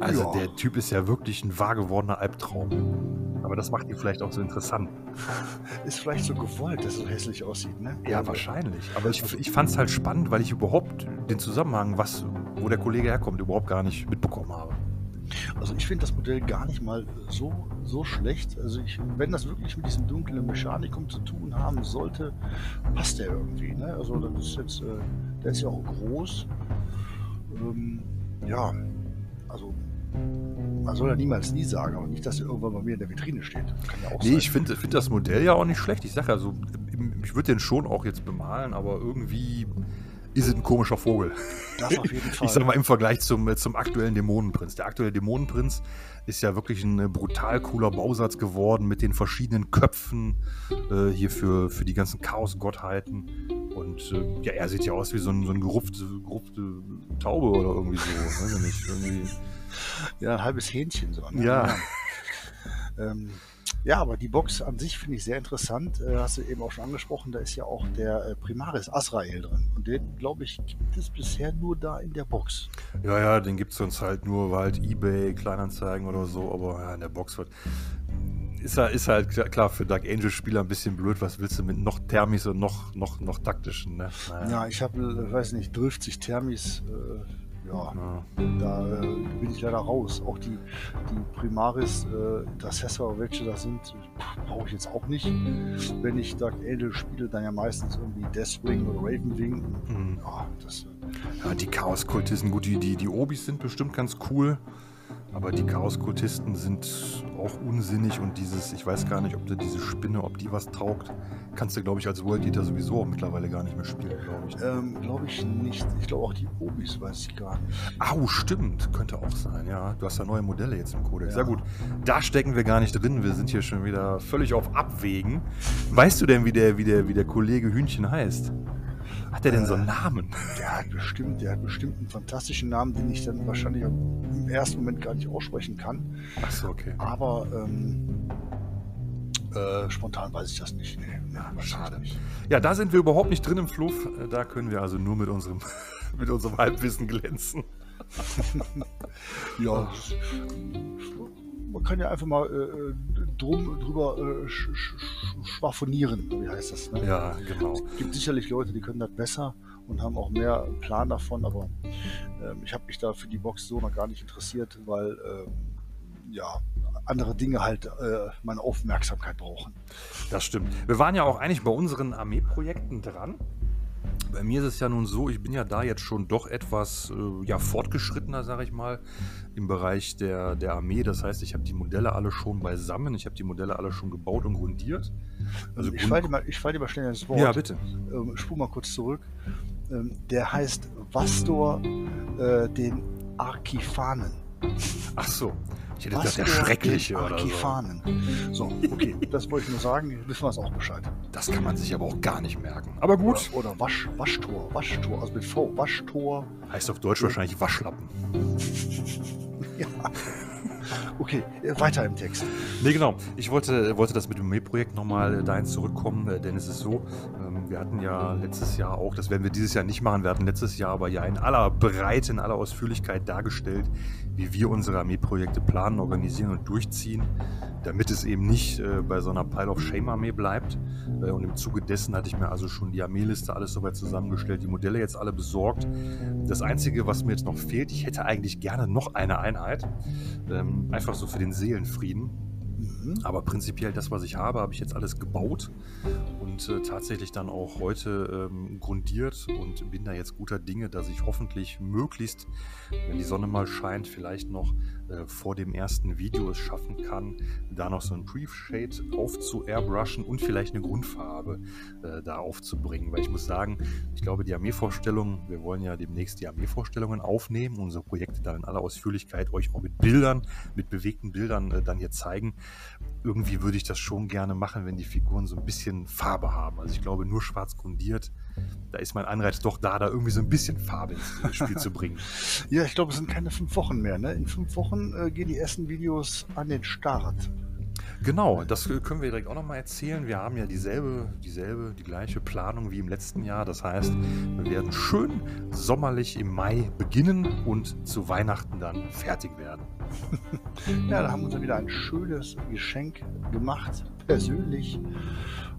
Also ja. der Typ ist ja wirklich ein wahr gewordener Albtraum. Aber das macht ihn vielleicht auch so interessant. Ist vielleicht so gewollt, dass er so hässlich aussieht, ne? Ja, wahrscheinlich. Aber ich, ich fand es halt spannend, weil ich überhaupt den Zusammenhang, was, wo der Kollege herkommt, überhaupt gar nicht mitbekommen habe. Also ich finde das Modell gar nicht mal so, so schlecht. Also ich, wenn das wirklich mit diesem dunklen Mechanikum zu tun haben sollte, passt der irgendwie. Ne? Also das ist jetzt, äh, der ist ja auch groß. Ähm, ja, also man soll ja niemals nie sagen, aber nicht, dass er irgendwann bei mir in der Vitrine steht. Ja nee, sein. ich finde find das Modell ja auch nicht schlecht. Ich sage ja so, ich würde den schon auch jetzt bemalen, aber irgendwie ist es ein komischer Vogel. Das auf jeden (laughs) Fall. Ich sage mal im Vergleich zum, zum aktuellen Dämonenprinz. Der aktuelle Dämonenprinz ist ja wirklich ein äh, brutal cooler Bausatz geworden mit den verschiedenen Köpfen äh, hier für, für die ganzen Chaos-Gottheiten. Und äh, ja, er sieht ja aus wie so, ein, so eine gerupfte, gerupfte Taube oder irgendwie so. Weiß ich nicht. Irgendwie. Ja, ein halbes Hähnchen so. Ne? Ja. ja. Ähm, ja, aber die Box an sich finde ich sehr interessant. Äh, hast du eben auch schon angesprochen, da ist ja auch der äh, Primaris Azrael drin. Und den, glaube ich, gibt es bisher nur da in der Box. Ja, ja, den gibt es sonst halt nur, weil halt Ebay, Kleinanzeigen oder so, aber ja, in der Box wird. Ist, ist halt klar für Dark Angel-Spieler ein bisschen blöd. Was willst du mit noch Thermis und noch, noch, noch taktischen? Ne? Naja. Ja, ich habe, äh, weiß nicht, 50 Thermis. Äh, ja, da äh, bin ich leider raus. Auch die, die Primaris, äh, Intercessor, welche da sind, brauche ich jetzt auch nicht. Wenn ich Dark Angel spiele, dann ja meistens irgendwie Deathwing oder Ravenwing. Mhm. Ja, das, äh, ja, die Chaos-Kultisten, gut, die, die, die Obis sind bestimmt ganz cool. Aber die Chaos-Kultisten sind auch unsinnig und dieses, ich weiß gar nicht, ob du diese Spinne, ob die was taugt, kannst du, glaube ich, als World Eater sowieso auch mittlerweile gar nicht mehr spielen, glaube ich. Ähm, glaube ich nicht. Ich glaube auch die Obis weiß ich gar nicht. Au, stimmt. Könnte auch sein, ja. Du hast ja neue Modelle jetzt im Codex. Ja. Sehr gut. Da stecken wir gar nicht drin. Wir sind hier schon wieder völlig auf Abwägen. Weißt du denn, wie der, wie der, wie der Kollege Hühnchen heißt? Hat der denn so einen äh, Namen? Der hat bestimmt, der hat bestimmt einen fantastischen Namen, den ich dann wahrscheinlich im ersten Moment gar nicht aussprechen kann. Ach so, okay. Aber ähm, äh, spontan weiß ich das nicht. Nee, ja, schade. Nicht. Ja, da sind wir überhaupt nicht drin im Fluff. Äh, da können wir also nur mit unserem, (laughs) mit unserem Halbwissen glänzen. (laughs) ja, (laughs) man kann ja einfach mal äh, drum, drüber äh, sch sch schwafonieren, wie heißt das? Ne? Ja, genau. Es gibt sicherlich Leute, die können das besser und haben auch mehr Plan davon, aber ähm, ich habe mich da für die Box so noch gar nicht interessiert, weil ähm, ja, andere Dinge halt äh, meine Aufmerksamkeit brauchen. Das stimmt. Wir waren ja auch eigentlich bei unseren Armeeprojekten dran. Bei mir ist es ja nun so, ich bin ja da jetzt schon doch etwas äh, ja, fortgeschrittener, sage ich mal, im Bereich der, der Armee. Das heißt, ich habe die Modelle alle schon beisammen, ich habe die Modelle alle schon gebaut und grundiert. Also ich falle dir, mal, fall dir mal schnell ins Wort. Ja, bitte. Ähm, spul mal kurz zurück. Ähm, der heißt Vastor äh, den Archifanen. Ach so. Ich hätte gesagt, der Schreckliche oder so. So, okay, das wollte ich nur sagen, wissen wir es auch Bescheid. Das kann man sich aber auch gar nicht merken. Aber gut. Oder, oder Wasch, Waschtor, Waschtor, also mit V, Waschtor. Heißt auf Deutsch wahrscheinlich Waschlappen. (laughs) ja. Okay, äh, weiter im Text. Nee, genau. Ich wollte, wollte das mit dem Mail-Projekt nochmal dahin zurückkommen, äh, denn es ist so, ähm, wir hatten ja letztes Jahr auch, das werden wir dieses Jahr nicht machen, wir hatten letztes Jahr aber ja in aller Breite, in aller Ausführlichkeit dargestellt, wie wir unsere Armeeprojekte planen, organisieren und durchziehen, damit es eben nicht äh, bei so einer Pile of Shame Armee bleibt. Äh, und im Zuge dessen hatte ich mir also schon die Armeeliste alles soweit zusammengestellt, die Modelle jetzt alle besorgt. Das Einzige, was mir jetzt noch fehlt, ich hätte eigentlich gerne noch eine Einheit, ähm, einfach so für den Seelenfrieden. Aber prinzipiell das, was ich habe, habe ich jetzt alles gebaut und äh, tatsächlich dann auch heute ähm, grundiert und bin da jetzt guter Dinge, dass ich hoffentlich möglichst, wenn die Sonne mal scheint, vielleicht noch äh, vor dem ersten Video es schaffen kann, da noch so ein Brief-Shade aufzu-airbrushen und vielleicht eine Grundfarbe äh, da aufzubringen. Weil ich muss sagen, ich glaube, die Armeevorstellungen, wir wollen ja demnächst die Armeevorstellungen aufnehmen, unsere Projekte dann in aller Ausführlichkeit euch auch mit Bildern, mit bewegten Bildern äh, dann hier zeigen. Irgendwie würde ich das schon gerne machen, wenn die Figuren so ein bisschen Farbe haben. Also ich glaube, nur schwarz grundiert da ist mein Anreiz doch da, da irgendwie so ein bisschen Farbe ins Spiel zu bringen. (laughs) Ja, ich glaube, es sind keine fünf Wochen mehr. Ne? In fünf Wochen äh, gehen die ersten Videos an den Start. Genau, das können wir direkt auch nochmal erzählen. Wir haben ja dieselbe, dieselbe, die gleiche Planung wie im letzten Jahr. Das heißt, wir werden schön sommerlich im Mai beginnen und zu Weihnachten dann fertig werden. (laughs) ja, da haben wir uns wieder ein schönes Geschenk gemacht, persönlich.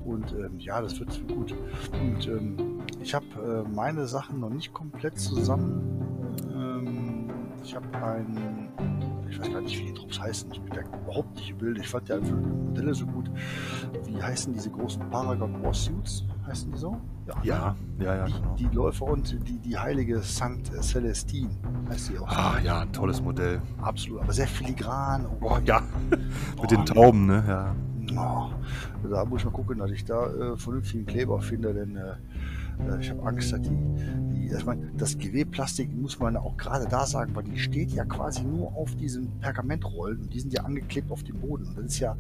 Und ähm, ja, das wird gut. Und ähm, ich habe äh, meine Sachen noch nicht komplett zusammen. Ähm, ich habe ein, ich weiß gar nicht, wie die Trupps heißen. Ich bin da überhaupt nicht im Bild. Ich fand ja einfach die Modelle so gut. Wie heißen diese großen Paragon War Suits? Heißen die so? Ja, ja, ja, ja die, genau. die Läufer und die, die heilige St. Celestine heißt sie auch. Ah, ja, ein tolles Modell. Absolut, aber sehr filigran. Oh, ja, (laughs) mit den Tauben, ne? Ja. Oh, da muss ich mal gucken, dass ich da äh, vernünftigen Kleber finde, denn äh, äh ich habe Angst, dass die, die ich meine, das GW-Plastik muss man auch gerade da sagen, weil die steht ja quasi nur auf diesen Pergamentrollen und die sind ja angeklebt auf dem Boden. Und das ist ja,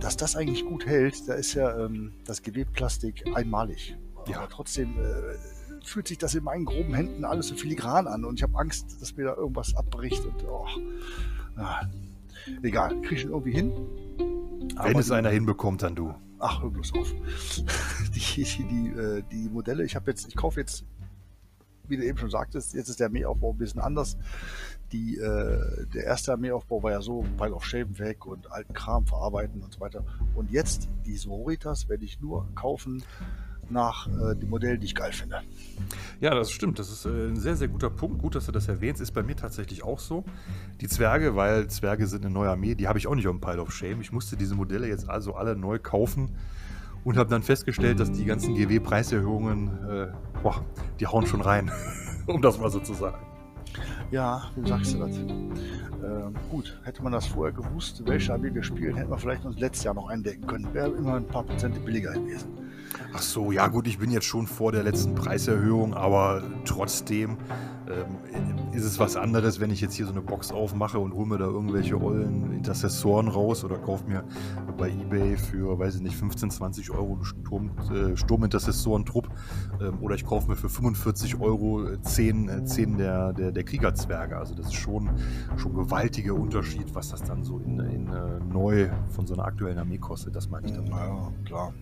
dass das eigentlich gut hält, da ist ja ähm, das GW-Plastik einmalig. Ja. Aber trotzdem äh, fühlt sich das in meinen groben Händen alles so filigran an und ich habe Angst, dass mir da irgendwas abbricht und oh, ah, egal, kriege ich ihn irgendwie hin. Wenn es einer hinbekommt, dann du. Ach, hör bloß auf. (laughs) Die, die, die, äh, die Modelle, ich habe jetzt, ich kaufe jetzt, wie du eben schon sagtest, jetzt ist der Armeeaufbau ein bisschen anders. Die, äh, der erste Armeeaufbau war ja so, Pile of Shame weg und alten Kram verarbeiten und so weiter. Und jetzt, diese Horitas werde ich nur kaufen, nach äh, den Modellen, die ich geil finde. Ja, das stimmt. Das ist äh, ein sehr, sehr guter Punkt. Gut, dass du das erwähnst. Ist bei mir tatsächlich auch so. Die Zwerge, weil Zwerge sind eine neue Armee, die habe ich auch nicht auf dem Pile of Shame. Ich musste diese Modelle jetzt also alle neu kaufen und habe dann festgestellt, dass die ganzen GW-Preiserhöhungen, äh, boah, die hauen schon rein, (laughs) um das mal so zu sagen. Ja, wie sagst du das? Ähm, gut, hätte man das vorher gewusst, welche Armee wir spielen, hätten wir vielleicht uns letztes Jahr noch eindecken können. Wäre immer ein paar Prozent billiger gewesen. Ach so, ja gut, ich bin jetzt schon vor der letzten Preiserhöhung, aber trotzdem ähm, ist es was anderes, wenn ich jetzt hier so eine Box aufmache und hole mir da irgendwelche ollen Intercessoren raus oder kaufe mir bei Ebay für, weiß ich nicht, 15, 20 Euro einen Sturm, äh, Sturmintercessoren-Trupp ähm, oder ich kaufe mir für 45 Euro 10, äh, 10 der, der, der Kriegerzwerge. Also das ist schon, schon ein gewaltiger Unterschied, was das dann so in, in uh, neu von so einer aktuellen Armee kostet. Das meine ich dann. Ja, klar.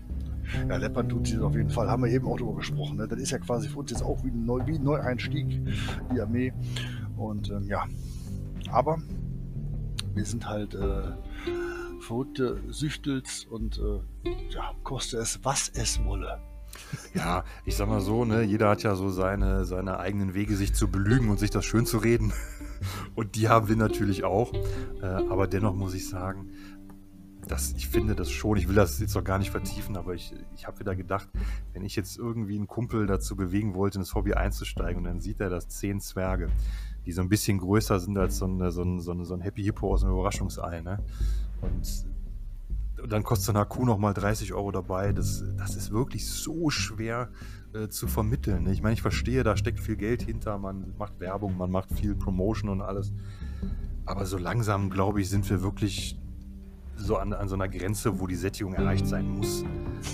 Ja, Leppard tut sie auf jeden Fall. Haben wir eben auch darüber gesprochen. Ne? Das ist ja quasi für uns jetzt auch wie ein, Neu wie ein Neueinstieg, die Armee. Und ähm, ja, aber wir sind halt äh, verrückte Süchtels und äh, ja, koste es, was es wolle. Ja, ich sag mal so, ne, jeder hat ja so seine, seine eigenen Wege, sich zu belügen und sich das schön zu reden. (laughs) Und die haben wir natürlich auch. Äh, aber dennoch muss ich sagen, das, ich finde das schon, ich will das jetzt noch gar nicht vertiefen, aber ich, ich habe wieder gedacht, wenn ich jetzt irgendwie einen Kumpel dazu bewegen wollte, in das Hobby einzusteigen und dann sieht er das zehn Zwerge, die so ein bisschen größer sind als so ein, so ein, so ein, so ein Happy Hippo aus einem Überraschungsei, ne? Und dann kostet so eine Akku nochmal 30 Euro dabei. Das, das ist wirklich so schwer äh, zu vermitteln. Ne? Ich meine, ich verstehe, da steckt viel Geld hinter, man macht Werbung, man macht viel Promotion und alles. Aber so langsam, glaube ich, sind wir wirklich so an, an so einer Grenze, wo die Sättigung erreicht sein muss.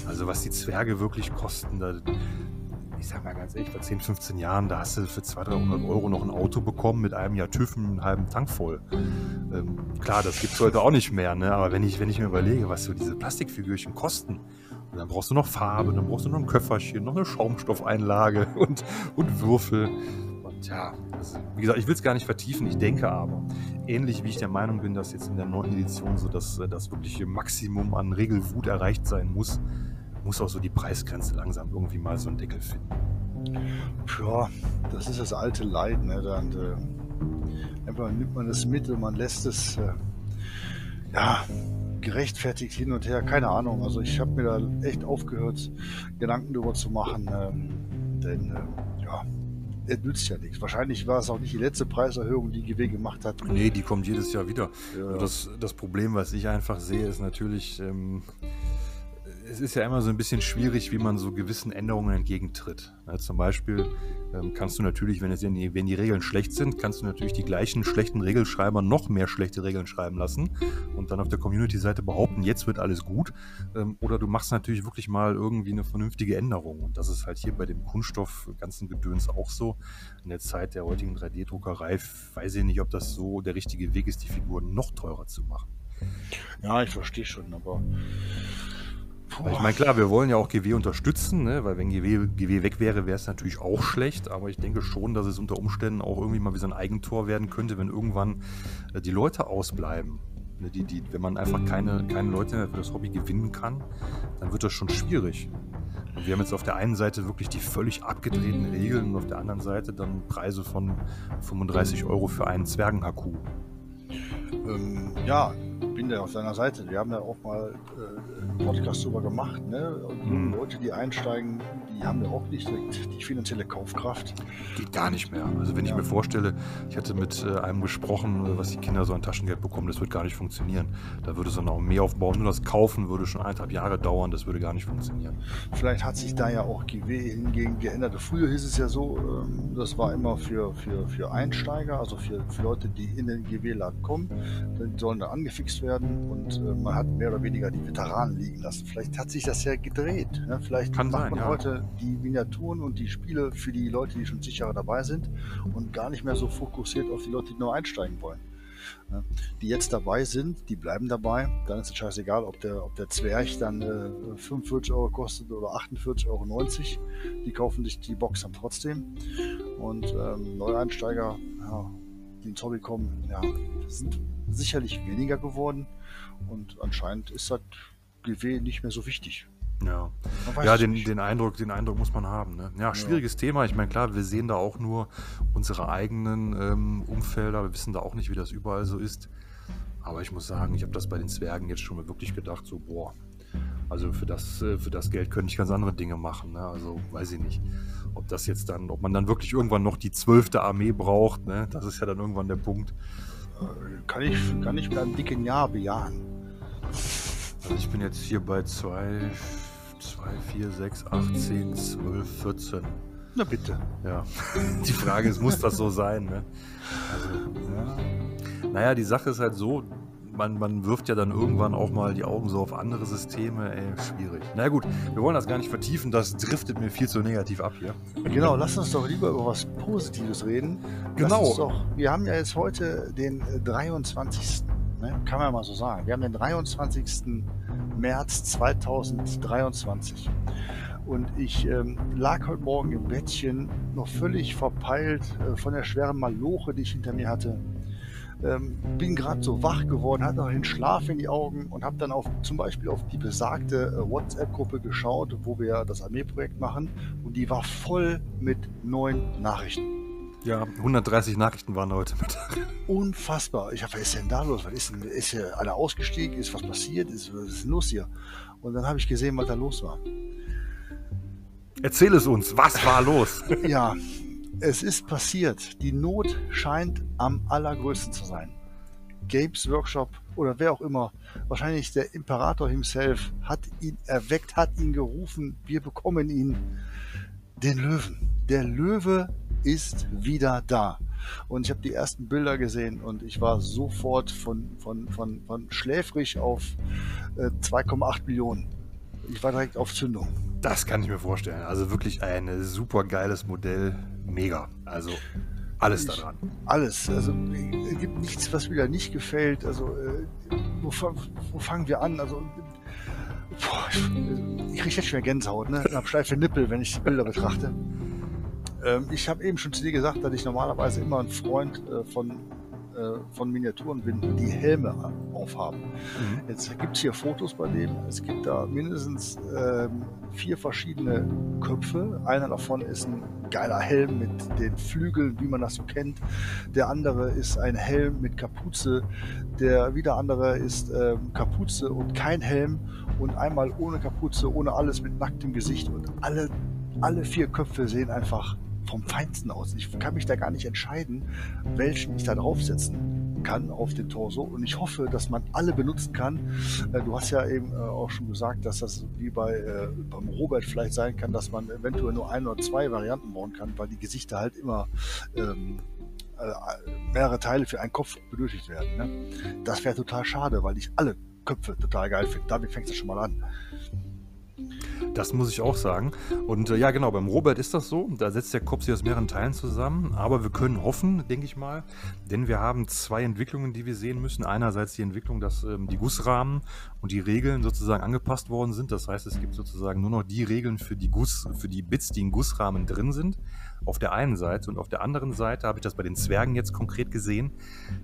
Also was die Zwerge wirklich kosten, da, ich sag mal ganz ehrlich, vor 10, 15 Jahren, da hast du für 200, 300 Euro noch ein Auto bekommen mit einem Jahr TÜV und einem halben Tank voll. Ähm, klar, das gibt es heute auch nicht mehr, ne? aber wenn ich, wenn ich mir überlege, was so diese Plastikfigürchen kosten, und dann brauchst du noch Farbe, dann brauchst du noch ein Köfferchen, noch eine Schaumstoffeinlage (laughs) und, und Würfel. Tja, also, wie gesagt, ich will es gar nicht vertiefen. Ich denke aber, ähnlich wie ich der Meinung bin, dass jetzt in der neuen Edition so das, äh, das wirkliche Maximum an Regelwut erreicht sein muss, muss auch so die Preisgrenze langsam irgendwie mal so einen Deckel finden. Ja, das ist das alte Leid. Ne? Dann äh, einfach nimmt man das mit und man lässt es äh, ja, gerechtfertigt hin und her. Keine Ahnung. Also ich habe mir da echt aufgehört, Gedanken darüber zu machen. Ähm, denn äh, ja, es nützt ja nichts. Wahrscheinlich war es auch nicht die letzte Preiserhöhung, die GW gemacht hat. Nee, die kommt jedes Jahr wieder. Ja. Das, das Problem, was ich einfach sehe, ist natürlich, ähm, es ist ja immer so ein bisschen schwierig, wie man so gewissen Änderungen entgegentritt. Ja, zum Beispiel ähm, kannst du natürlich, wenn, es die, wenn die Regeln schlecht sind, kannst du natürlich die gleichen schlechten Regelschreiber noch mehr schlechte Regeln schreiben lassen und dann auf der Community-Seite behaupten, jetzt wird alles gut. Ähm, oder du machst natürlich wirklich mal irgendwie eine vernünftige Änderung. Und das ist halt hier bei dem Kunststoff ganzen Gedöns auch so. In der Zeit der heutigen 3D-Druckerei weiß ich nicht, ob das so der richtige Weg ist, die Figuren noch teurer zu machen. Ja, ich verstehe schon, aber ich meine, klar, wir wollen ja auch GW unterstützen, ne? weil wenn GW, GW weg wäre, wäre es natürlich auch schlecht. Aber ich denke schon, dass es unter Umständen auch irgendwie mal wie so ein Eigentor werden könnte, wenn irgendwann äh, die Leute ausbleiben. Ne? Die, die, wenn man einfach keine, keine Leute mehr für das Hobby gewinnen kann, dann wird das schon schwierig. Und wir haben jetzt auf der einen Seite wirklich die völlig abgedrehten Regeln und auf der anderen Seite dann Preise von 35 Euro für einen Zwergen-Haku. Ähm, ja, bin da auf seiner Seite. Wir haben ja auch mal äh, einen Podcast darüber gemacht. Ne? Und Mhm. Leute, die einsteigen, die haben ja auch nicht direkt die finanzielle Kaufkraft. Geht gar nicht mehr. Also wenn ich Ja. mir vorstelle, ich hatte mit äh, einem gesprochen, äh, was die Kinder so an Taschengeld bekommen, das wird gar nicht funktionieren. Da würde so eine Armee aufbauen. Nur das Kaufen würde schon eineinhalb Jahre dauern, das würde gar nicht funktionieren. Vielleicht hat sich da ja auch GW hingegen geändert. Früher hieß es ja so, ähm, das war immer für, für, für Einsteiger, also für, für Leute, die in den GW-Laden kommen. Die sollen da angefixt werden und äh, man hat mehr oder weniger die Veteranen liegen lassen. Vielleicht hat sich das ja gedreht. Ne? Vielleicht Kann macht sein, man ja. heute die Miniaturen und die Spiele für die Leute, die schon sicherer dabei sind und gar nicht mehr so fokussiert auf die Leute, die nur einsteigen wollen. Ne? Die jetzt dabei sind, die bleiben dabei. Dann ist es scheißegal, ob der, ob der Zwerg dann äh, 45 Euro kostet oder 48,90 Euro. Die kaufen sich die Box dann trotzdem. Und ähm, Neueinsteiger, ja, die ins Hobby kommen, ja, sind sicherlich weniger geworden. Und anscheinend ist das GW nicht mehr so wichtig. Ja. Ja, den, den, Eindruck, den Eindruck muss man haben. Ne? Ja, schwieriges Thema. Ich meine, klar, wir sehen da auch nur unsere eigenen ähm, Umfelder. Wir wissen da auch nicht, wie das überall so ist. Aber ich muss sagen, ich habe das bei den Zwergen jetzt schon mal wirklich gedacht, so, boah, also für das, äh, für das Geld könnte ich ganz andere Dinge machen. Ne? Also weiß ich nicht. Ob das jetzt dann, ob man dann wirklich irgendwann noch die zwölfte Armee braucht, ne? das ist ja dann irgendwann der Punkt. Kann, ich, kann ich mit einem dicken Ja bejahen. Also ich bin jetzt hier bei 2, 2, 4, 6, 8, 10, 12, 14. Na bitte. Ja, (laughs) die Frage ist, muss das so sein? Ne? Also, ja. Naja, die Sache ist halt so, man, man wirft ja dann irgendwann auch mal die Augen so auf andere Systeme. Ey, schwierig. Na gut, wir wollen das gar nicht vertiefen, das driftet mir viel zu negativ ab hier. Genau, lass uns doch lieber über was Positives reden. Genau. Doch, wir haben ja jetzt heute den äh, 23. Ne? Kann man mal so sagen. Wir haben den 23. März 2023. Und ich ähm, lag heute Morgen im Bettchen, noch völlig verpeilt äh, von der schweren Maloche, die ich hinter mir hatte. Ähm, bin gerade so wach geworden, hatte noch den Schlaf in die Augen und habe dann auf, zum Beispiel auf die besagte äh, WhatsApp-Gruppe geschaut, wo wir das Armeeprojekt machen. Und die war voll mit neuen Nachrichten. Ja, 130 Nachrichten waren heute Mittag. Unfassbar. Ich hab, was ist denn da los? Was ist denn, ist hier einer ausgestiegen? Ist was passiert? Ist, was ist denn los hier? Und dann habe ich gesehen, was da los war. Erzähl es uns, was war los? Ja, es ist passiert. Die Not scheint am allergrößten zu sein. Games Workshop oder wer auch immer, wahrscheinlich der Imperator himself, hat ihn erweckt, hat ihn gerufen. Wir bekommen ihn, den Löwen. Der Löwe ist wieder da. Und ich habe die ersten Bilder gesehen und ich war sofort von, von, von, von schläfrig auf äh, 2,8 Millionen. Ich war direkt auf Zündung. Das kann ich mir vorstellen. Also wirklich ein super geiles Modell. Mega. Also alles daran. Alles. Also es gibt nichts, was mir da nicht gefällt. Also äh, wo, wo fangen wir an? Also boah, ich, ich kriege jetzt schon wieder Gänsehaut, ne? Ich habe steife Nippel, wenn ich die Bilder betrachte. Ähm, ich habe eben schon zu dir gesagt, dass ich normalerweise immer ein Freund äh, von, äh, von Miniaturen bin, die Helme aufhaben. Mhm. Jetzt gibt es hier Fotos bei dem. Es gibt da mindestens ähm, vier verschiedene Köpfe. Einer davon ist ein geiler Helm mit den Flügeln, wie man das so kennt. Der andere ist ein Helm mit Kapuze. Der wieder andere ist ähm, Kapuze und kein Helm. Und einmal ohne Kapuze, ohne alles mit nacktem Gesicht. Und alle, alle vier Köpfe sehen einfach vom Feinsten aus. Ich kann mich da gar nicht entscheiden, welchen ich da draufsetzen kann auf den Torso. Und ich hoffe, dass man alle benutzen kann. Äh, Du hast ja eben äh, auch schon gesagt, dass das wie bei äh, beim Robert vielleicht sein kann, dass man eventuell nur ein oder zwei Varianten bauen kann, weil die Gesichter halt immer ähm, äh, mehrere Teile für einen Kopf benötigt werden. Ne? Das wäre total schade, weil ich alle Köpfe total geil finde. Damit fängt es schon mal an. Das muss ich auch sagen. Und äh, ja, genau, beim Robert ist das so. Da setzt der Kopf sich aus mehreren Teilen zusammen. Aber wir können hoffen, denke ich mal, denn wir haben zwei Entwicklungen, die wir sehen müssen. Einerseits die Entwicklung, dass ähm, die Gussrahmen und die Regeln sozusagen angepasst worden sind. Das heißt, es gibt sozusagen nur noch die Regeln für die Guss, für die Bits, die in Gussrahmen drin sind. Auf der einen Seite und auf der anderen Seite habe ich das bei den Zwergen jetzt konkret gesehen.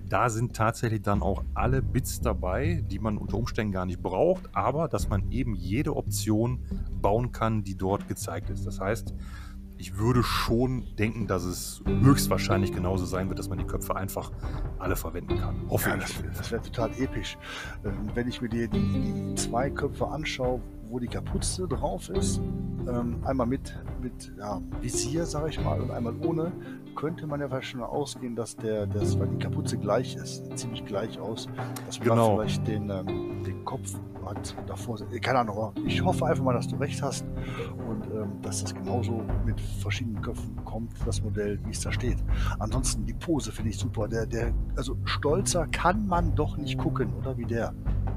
Da sind tatsächlich dann auch alle Bits dabei, die man unter Umständen gar nicht braucht, aber dass man eben jede Option bauen kann, die dort gezeigt ist. Das heißt, ich würde schon denken, dass es höchstwahrscheinlich genauso sein wird, dass man die Köpfe einfach alle verwenden kann. Hoffe ja, das, das wäre total episch. Ähm, wenn ich mir die, die, die zwei Köpfe anschaue, wo die Kapuze drauf ist, ähm, einmal mit, mit ja, Visier, sage ich mal, und einmal ohne, könnte man ja vielleicht schon ausgehen, dass der, das, weil die Kapuze gleich ist, ziemlich gleich aus, dass man genau. vielleicht den, ähm, den Kopf hat davor. Keine Ahnung, ich hoffe einfach mal, dass du recht hast und ähm, dass das genauso mit verschiedenen Köpfen kommt, das Modell, wie es da steht. Ansonsten die Pose finde ich super. Der, der, also stolzer kann man doch nicht gucken, oder wie der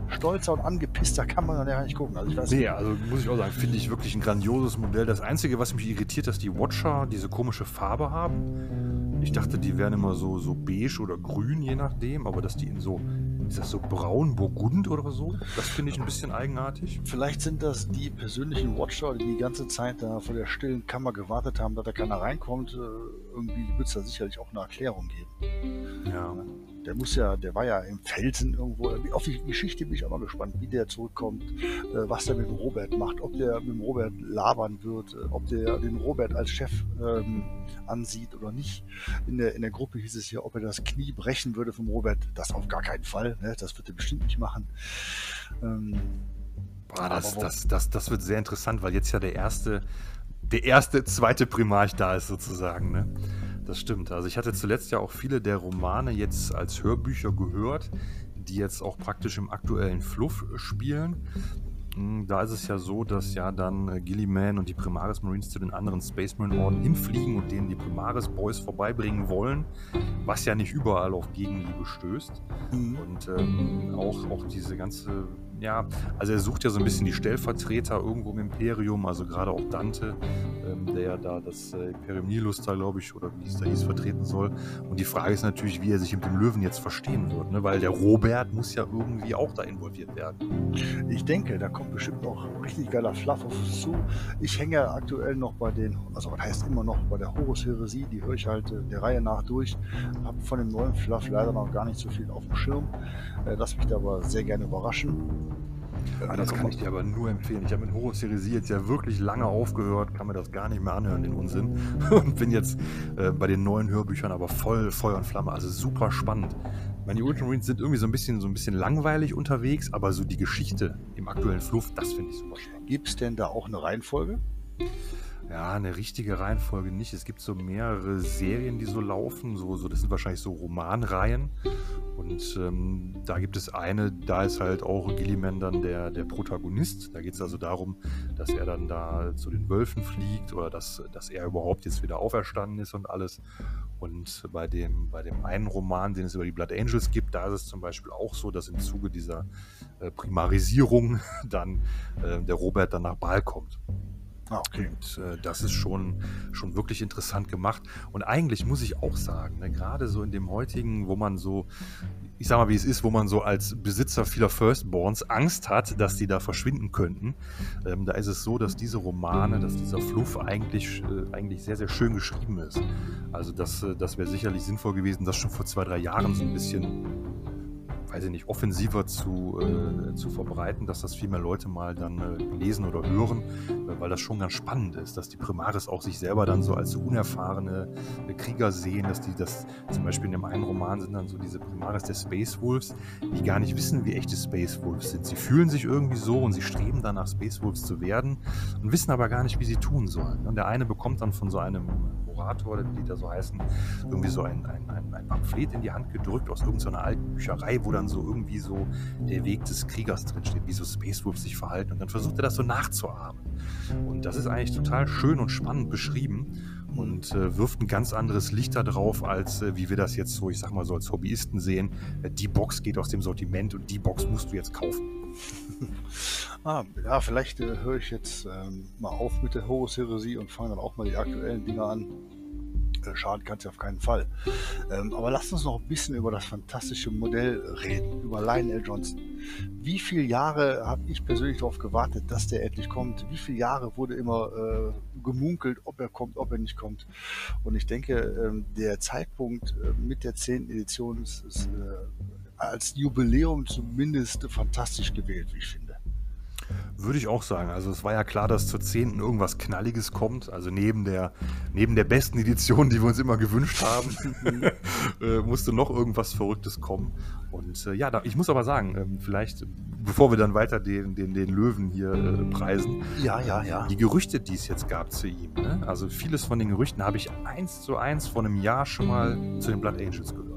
stolzer und angepisster kann man dann ja nicht gucken. Also ich weiß nee, also muss ich auch sagen, finde ich wirklich ein grandioses Modell. Das Einzige, was mich irritiert, dass die Watcher diese komische Farbe haben. Ich dachte, die wären immer so, so beige oder grün, je nachdem, aber dass die in so, ist das so braun, burgund oder so? Das finde ich ein bisschen eigenartig. Vielleicht sind das die persönlichen Watcher, die die ganze Zeit da vor der stillen Kammer gewartet haben, dass da keiner reinkommt. Äh, irgendwie wird es da sicherlich auch eine Erklärung geben. Ja. Der muss ja, der war ja im Felsen irgendwo. Auf die Geschichte bin ich auch mal gespannt, wie der zurückkommt, äh, was der mit dem Robert macht, ob der mit dem Robert labern wird, äh, ob der den Robert als Chef ähm, ansieht oder nicht. In der, in der Gruppe hieß es ja, ob er das Knie brechen würde vom Robert. Das auf gar keinen Fall. Ne? Das wird er bestimmt nicht machen. Ähm, Boah, das, das, das, das wird sehr interessant, weil jetzt ja der erste, der erste, zweite Primarch da ist sozusagen. Ne? Das stimmt. Also ich hatte zuletzt ja auch viele der Romane jetzt als Hörbücher gehört, die jetzt auch praktisch im aktuellen Fluff spielen. Hm, da ist es ja so, dass ja dann äh, Gilliman und die Primaris Marines zu den anderen Space Marine Orden hinfliegen und denen die Primaris Boys vorbeibringen wollen, was ja nicht überall auf Gegenliebe stößt. Mhm. Und ähm, auch, auch diese ganze ja, also er sucht ja so ein bisschen die Stellvertreter irgendwo im Imperium, also gerade auch Dante, ähm, der ja da das äh, Imperium Nilus da, glaube ich, oder wie es da hieß, vertreten soll. Und die Frage ist natürlich, wie er sich mit dem Löwen jetzt verstehen wird, ne? weil der Robert muss ja irgendwie auch da involviert werden. Ich denke, da kommt bestimmt noch richtig geiler Fluff auf uns zu. Ich hänge ja aktuell noch bei den, also was heißt immer noch, bei der Horus-Heresie, die höre ich halt äh, der Reihe nach durch. Habe von dem neuen Fluff leider noch gar nicht so viel auf dem Schirm. Äh, lass mich da aber sehr gerne überraschen. Ja, das kann ich dir aber nur empfehlen. Ich habe mit Horus Heresie jetzt ja wirklich lange aufgehört, kann mir das gar nicht mehr anhören, den Unsinn. (laughs) Und bin jetzt äh, bei den neuen Hörbüchern aber voll Feuer und Flamme. Also super spannend. Meine Ultramarines sind irgendwie so ein bisschen so ein bisschen langweilig unterwegs, aber so die Geschichte im aktuellen Fluff, das finde ich super spannend. Gibt es denn da auch eine Reihenfolge? Ja, eine richtige Reihenfolge nicht. Es gibt so mehrere Serien, die so laufen. So, so, das sind wahrscheinlich so Romanreihen. Und ähm, da gibt es eine, da ist halt auch Gilliman dann der, der Protagonist. Da geht es also darum, dass er dann da zu den Wölfen fliegt oder dass, dass er überhaupt jetzt wieder auferstanden ist und alles. Und bei dem, bei dem einen Roman, den es über die Blood Angels gibt, da ist es zum Beispiel auch so, dass im Zuge dieser äh, Primarisierung (laughs) dann äh, der Robert dann nach Baal kommt. Ah, okay. Und äh, das ist schon, schon wirklich interessant gemacht. Und eigentlich muss ich auch sagen, ne, gerade so in dem heutigen, wo man so, ich sag mal, wie es ist, wo man so als Besitzer vieler Firstborns Angst hat, dass die da verschwinden könnten, ähm, da ist es so, dass diese Romane, dass dieser Fluff eigentlich, äh, eigentlich sehr, sehr schön geschrieben ist. Also das, äh, das wäre sicherlich sinnvoll gewesen, das schon vor zwei, drei Jahren so ein bisschen weiß ich nicht, offensiver zu, äh, zu verbreiten, dass das viel mehr Leute mal dann äh, lesen oder hören, äh, weil das schon ganz spannend ist, dass die Primaris auch sich selber dann so als unerfahrene Krieger sehen, dass die das zum Beispiel in dem einen Roman sind dann so diese Primaris der Space Wolves, die gar nicht wissen, wie echte Space Wolves sind. Sie fühlen sich irgendwie so und sie streben danach, Space Wolves zu werden und wissen aber gar nicht, wie sie tun sollen. Und der eine bekommt dann von so einem Orator, die da so heißen, irgendwie so ein, ein, ein, ein Pamphlet in die Hand gedrückt aus irgendeiner alten Bücherei, wo dann so irgendwie so der Weg des Kriegers drinsteht, wie so Space Wolves sich verhalten. Und dann versucht er das so nachzuahmen. Und das ist eigentlich total schön und spannend beschrieben und äh, wirft ein ganz anderes Licht da drauf, als äh, wie wir das jetzt so, ich sag mal so als Hobbyisten sehen. Äh, die Box geht aus dem Sortiment und die Box musst du jetzt kaufen. (laughs) ah, ja, vielleicht äh, höre ich jetzt ähm, mal auf mit der Horus-Heresie und fange dann auch mal die aktuellen Dinger an. Äh, schaden kann es ja auf keinen Fall. Ähm, aber lasst uns noch ein bisschen über das fantastische Modell reden, über Lionel Johnson. Wie viele Jahre habe ich persönlich darauf gewartet, dass der endlich kommt? Wie viele Jahre wurde immer äh, gemunkelt, ob er kommt, ob er nicht kommt? Und ich denke, ähm, der Zeitpunkt äh, mit der 10. Edition ist, ist äh, als Jubiläum zumindest fantastisch gewählt, wie ich finde. Würde ich auch sagen. Also es war ja klar, dass zur 10. irgendwas Knalliges kommt. Also neben der, neben der besten Edition, die wir uns immer gewünscht haben, (laughs) äh, musste noch irgendwas Verrücktes kommen. Und äh, ja, da, ich muss aber sagen, ähm, vielleicht, bevor wir dann weiter den, den, den Löwen hier äh, preisen. Ja, ja, ja. Die Gerüchte, die es jetzt gab zu ihm. Ne? Also vieles von den Gerüchten habe ich eins zu eins vor einem Jahr schon mal zu den Blood Angels gehört.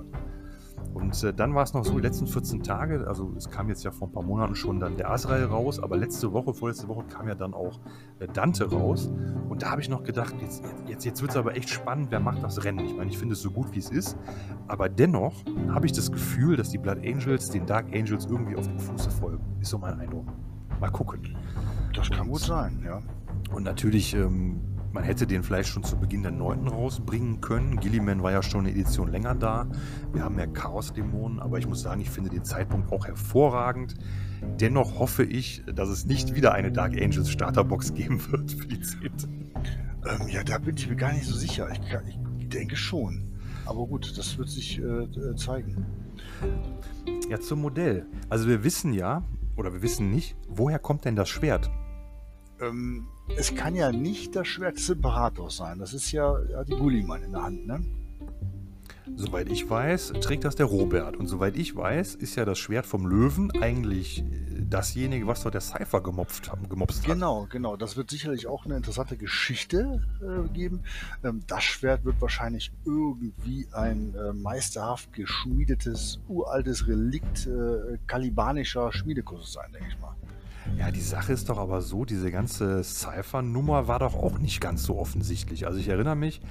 Und äh, dann war es noch so, die letzten 14 Tage, also es kam jetzt ja vor ein paar Monaten schon dann der Azrael raus, aber letzte Woche, vorletzte Woche kam ja dann auch äh, Dante raus. Und da habe ich noch gedacht, jetzt, jetzt, jetzt wird es aber echt spannend, wer macht das Rennen? Ich meine, ich finde es so gut, wie es ist. Aber dennoch habe ich das Gefühl, dass die Blood Angels den Dark Angels irgendwie auf dem Fuße folgen. Ist so mein Eindruck. Mal gucken. Das kann gut sein, ja. Und natürlich ähm, man hätte den vielleicht schon zu Beginn der 9. rausbringen können. Gilliman war ja schon eine Edition länger da. Wir haben ja Chaos-Dämonen, aber ich muss sagen, ich finde den Zeitpunkt auch hervorragend. Dennoch hoffe ich, dass es nicht wieder eine Dark Angels Starterbox geben wird für die 10. Ähm, ja, da bin ich mir gar nicht so sicher. Ich, ich denke schon. Aber gut, das wird sich äh, zeigen. Ja, zum Modell. Also wir wissen ja, oder wir wissen nicht, woher kommt denn das Schwert? Ähm, es kann ja nicht das Schwert des Imperators sein. Das ist ja, ja die Gulliman in der Hand, ne? Soweit ich weiß, trägt das der Robert. Und soweit ich weiß, ist ja das Schwert vom Löwen eigentlich äh, dasjenige, was dort der Cypher gemopft, gemopst hat. Genau, genau. Das wird sicherlich auch eine interessante Geschichte äh, geben. Ähm, das Schwert wird wahrscheinlich irgendwie ein äh, meisterhaft geschmiedetes, uraltes Relikt äh, kalibanischer Schmiedekurs sein, denke ich mal. Ja, die Sache ist doch aber so, diese ganze Cypher-Nummer war doch auch nicht ganz so offensichtlich. Also ich erinnere mich,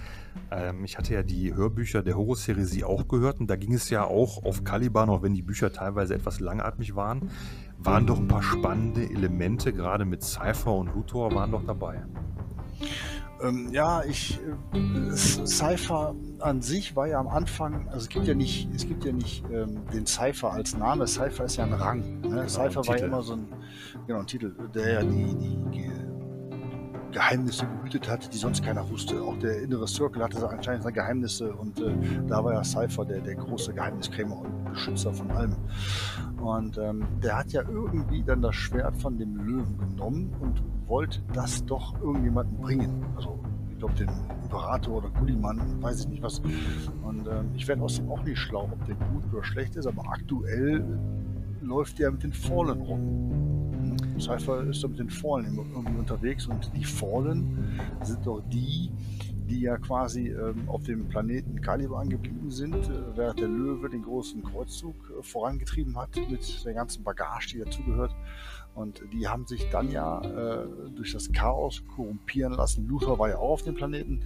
ähm, ich hatte ja die Hörbücher der Horus-Heresie auch gehört und da ging es ja auch auf Caliban, auch wenn die Bücher teilweise etwas langatmig waren, waren doch ein paar spannende Elemente, gerade mit Cypher und Luthor waren doch dabei. Ähm, ja, ich äh, Cypher an sich war ja am Anfang, also es gibt ja nicht, es gibt ja nicht ähm, den Cypher als Name, Cypher ist ja ein Rang. Ne? Genau, Cypher war ja immer so ein, genau, ein Titel, der ja die, die Geheimnisse gehütet hat, die sonst keiner wusste. Auch der innere Circle hatte anscheinend seine Geheimnisse und äh, da war ja Cypher der, der große Geheimniskrämer und Beschützer von allem. Und ähm, der hat ja irgendwie dann das Schwert von dem Löwen genommen und wollte das doch irgendjemandem bringen. Also ich glaube den Imperator oder Gulliman, weiß ich nicht was. Und ähm, ich werde aus dem auch nicht schlau, ob der gut oder schlecht ist, aber aktuell läuft der mit den Fallen rum. Cypher ist da mit den Fallen irgendwie unterwegs und die Fallen sind doch die, die ja quasi ähm, auf dem Planeten Caliban geblieben sind, äh, während der Löwe den großen Kreuzzug äh, vorangetrieben hat mit der ganzen Bagage, die dazugehört. Und die haben sich dann ja äh, durch das Chaos korrumpieren lassen. Luthor war ja auch auf dem Planeten.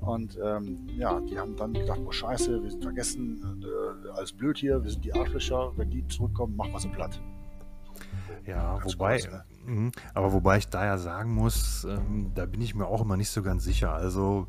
Und ähm, ja, die haben dann gedacht, oh scheiße, wir sind vergessen, äh, alles blöd hier, wir sind die Arschlöcher, wenn die zurückkommen, machen wir sie platt. Ja, wobei, ne? Mhm. aber wobei ich da ja sagen muss, ähm, da bin ich mir auch immer nicht so ganz sicher. Also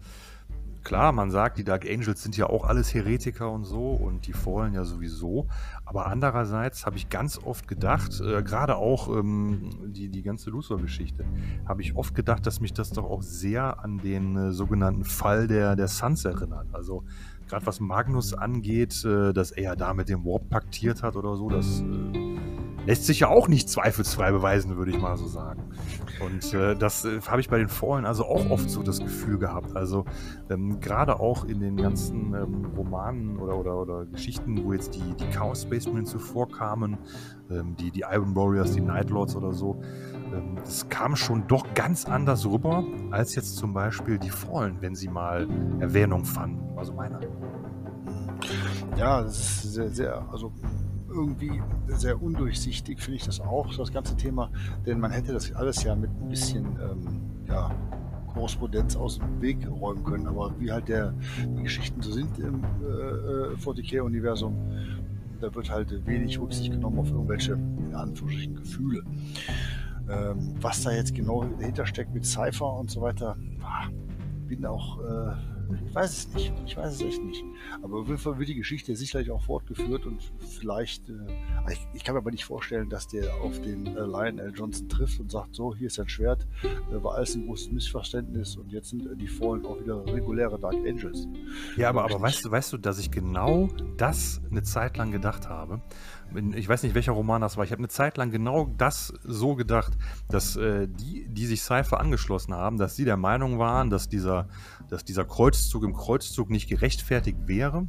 klar, man sagt, die Dark Angels sind ja auch alles Heretiker und so und die Fallen ja sowieso. Aber andererseits habe ich ganz oft gedacht, äh, gerade auch ähm, die, die ganze Luthor-Geschichte, habe ich oft gedacht, dass mich das doch auch sehr an den äh, sogenannten Fall der, der Suns erinnert. Also gerade was Magnus angeht, äh, dass er ja da mit dem Warp paktiert hat oder so, das äh, lässt sich ja auch nicht zweifelsfrei beweisen, würde ich mal so sagen. Und äh, das äh, habe ich bei den Fallen also auch oft so das Gefühl gehabt. Also ähm, gerade auch in den ganzen ähm, Romanen oder, oder, oder Geschichten, wo jetzt die, die Chaos Space Marines zuvor kamen, ähm, die, die Iron Warriors, die Night Lords oder so, ähm, das kam schon doch ganz anders rüber, als jetzt zum Beispiel die Fallen, wenn sie mal Erwähnung fanden. Also meiner. Ja, das ist sehr, sehr, also irgendwie sehr undurchsichtig, finde ich das auch, das ganze Thema. Denn man hätte das alles ja mit ein bisschen ähm, ja, Korrespondenz aus dem Weg räumen können. Aber wie halt der, die Geschichten so sind im äh, 40k-Universum, äh, da wird halt wenig Rücksicht genommen auf irgendwelche, in Anführungsstrichen, Gefühle. Ähm, was da jetzt genau dahinter steckt mit Cypher und so weiter, bin auch äh, ich weiß es nicht. Ich weiß es echt nicht. Aber auf jeden Fall wird die Geschichte sicherlich auch fortgeführt und vielleicht, äh, ich, ich, kann mir aber nicht vorstellen, dass der auf den äh, Lionel Johnson trifft und sagt, so, hier ist ein Schwert, äh, war alles ein großes Missverständnis und jetzt sind äh, die Fallen auch wieder reguläre Dark Angels. Ja, aber, aber weißt du, weißt du, dass ich genau das eine Zeit lang gedacht habe? ich weiß nicht, welcher Roman das war. Ich habe eine Zeit lang genau das so gedacht, dass äh, die, die sich Cypher angeschlossen haben, dass sie der Meinung waren, dass dieser, dass dieser Kreuzzug im Kreuzzug nicht gerechtfertigt wäre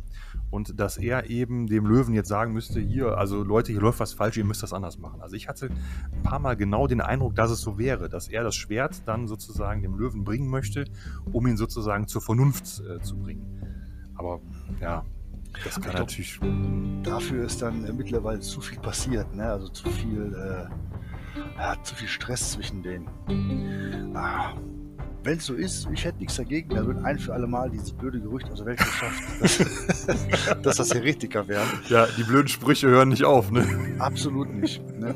und dass er eben dem Löwen jetzt sagen müsste, hier, also Leute, hier läuft was falsch, ihr müsst das anders machen. Also ich hatte ein paar Mal genau den Eindruck, dass es so wäre, dass er das Schwert dann sozusagen dem Löwen bringen möchte, um ihn sozusagen zur Vernunft äh, zu bringen. Aber ja, das kann glaub, natürlich. Dafür ist dann äh, mittlerweile zu viel passiert, ne? Also zu viel, äh, ja, zu viel Stress zwischen denen. Ah, wenn es so ist, ich hätte nichts dagegen, dann wird ein für alle Mal dieses blöde Gerücht aus der Welt geschafft, dass, (laughs) (laughs) dass das Heretiker wären. Ja, die blöden Sprüche hören nicht auf, ne? Absolut nicht. Ne?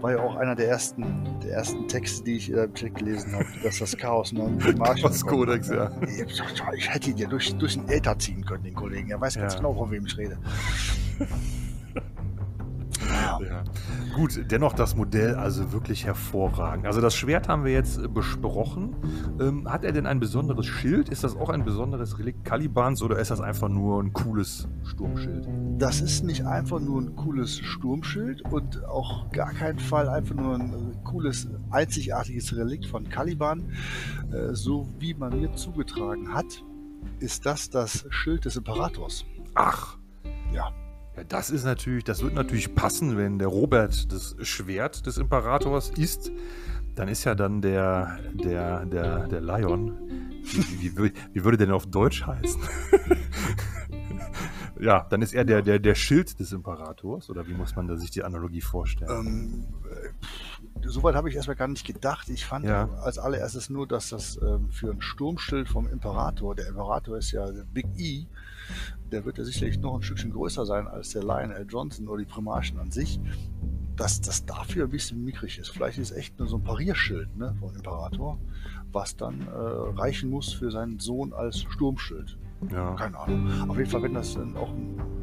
War ja auch einer der ersten, der ersten Texte, die ich im Chat gelesen habe, dass das Chaos noch im Marsch Kodex, ja. Ich hätte ihn ja durch, durch den Äther ziehen können, den Kollegen. Er weiß ganz ja. genau, von wem ich rede. Ja. Gut, dennoch das Modell also wirklich hervorragend. Also das Schwert haben wir jetzt äh, besprochen. Ähm, hat er denn ein besonderes Schild? Ist das auch ein besonderes Relikt Kalibans oder ist das einfach nur ein cooles Sturmschild? Das ist nicht einfach nur ein cooles Sturmschild und auch gar keinen Fall einfach nur ein äh, cooles, einzigartiges Relikt von Caliban. Äh, so wie man mir zugetragen hat, ist das das Schild des Imperators. Ach. Ja. Ja, das ist natürlich, das wird natürlich passen, wenn der Robert das Schwert des Imperators ist. Dann ist ja dann der, der, der, der Lion. Wie, wie, wie würde der denn auf Deutsch heißen? (laughs) ja, dann ist er der, der, der Schild des Imperators, oder wie muss man da sich die Analogie vorstellen? Ähm, äh, Soweit habe ich erstmal gar nicht gedacht. Ich fand ja. als allererstes nur, dass das ähm, für ein Sturmschild vom Imperator, der Imperator ist ja Big E, der wird ja sicherlich noch ein Stückchen größer sein als der Lionel Johnson oder die Primarchen an sich, dass das dafür ein bisschen mickrig ist. Vielleicht ist es echt nur so ein Parierschild ne, vom Imperator, was dann äh, reichen muss für seinen Sohn als Sturmschild. Ja. Keine Ahnung. Auf jeden Fall, wenn das dann auch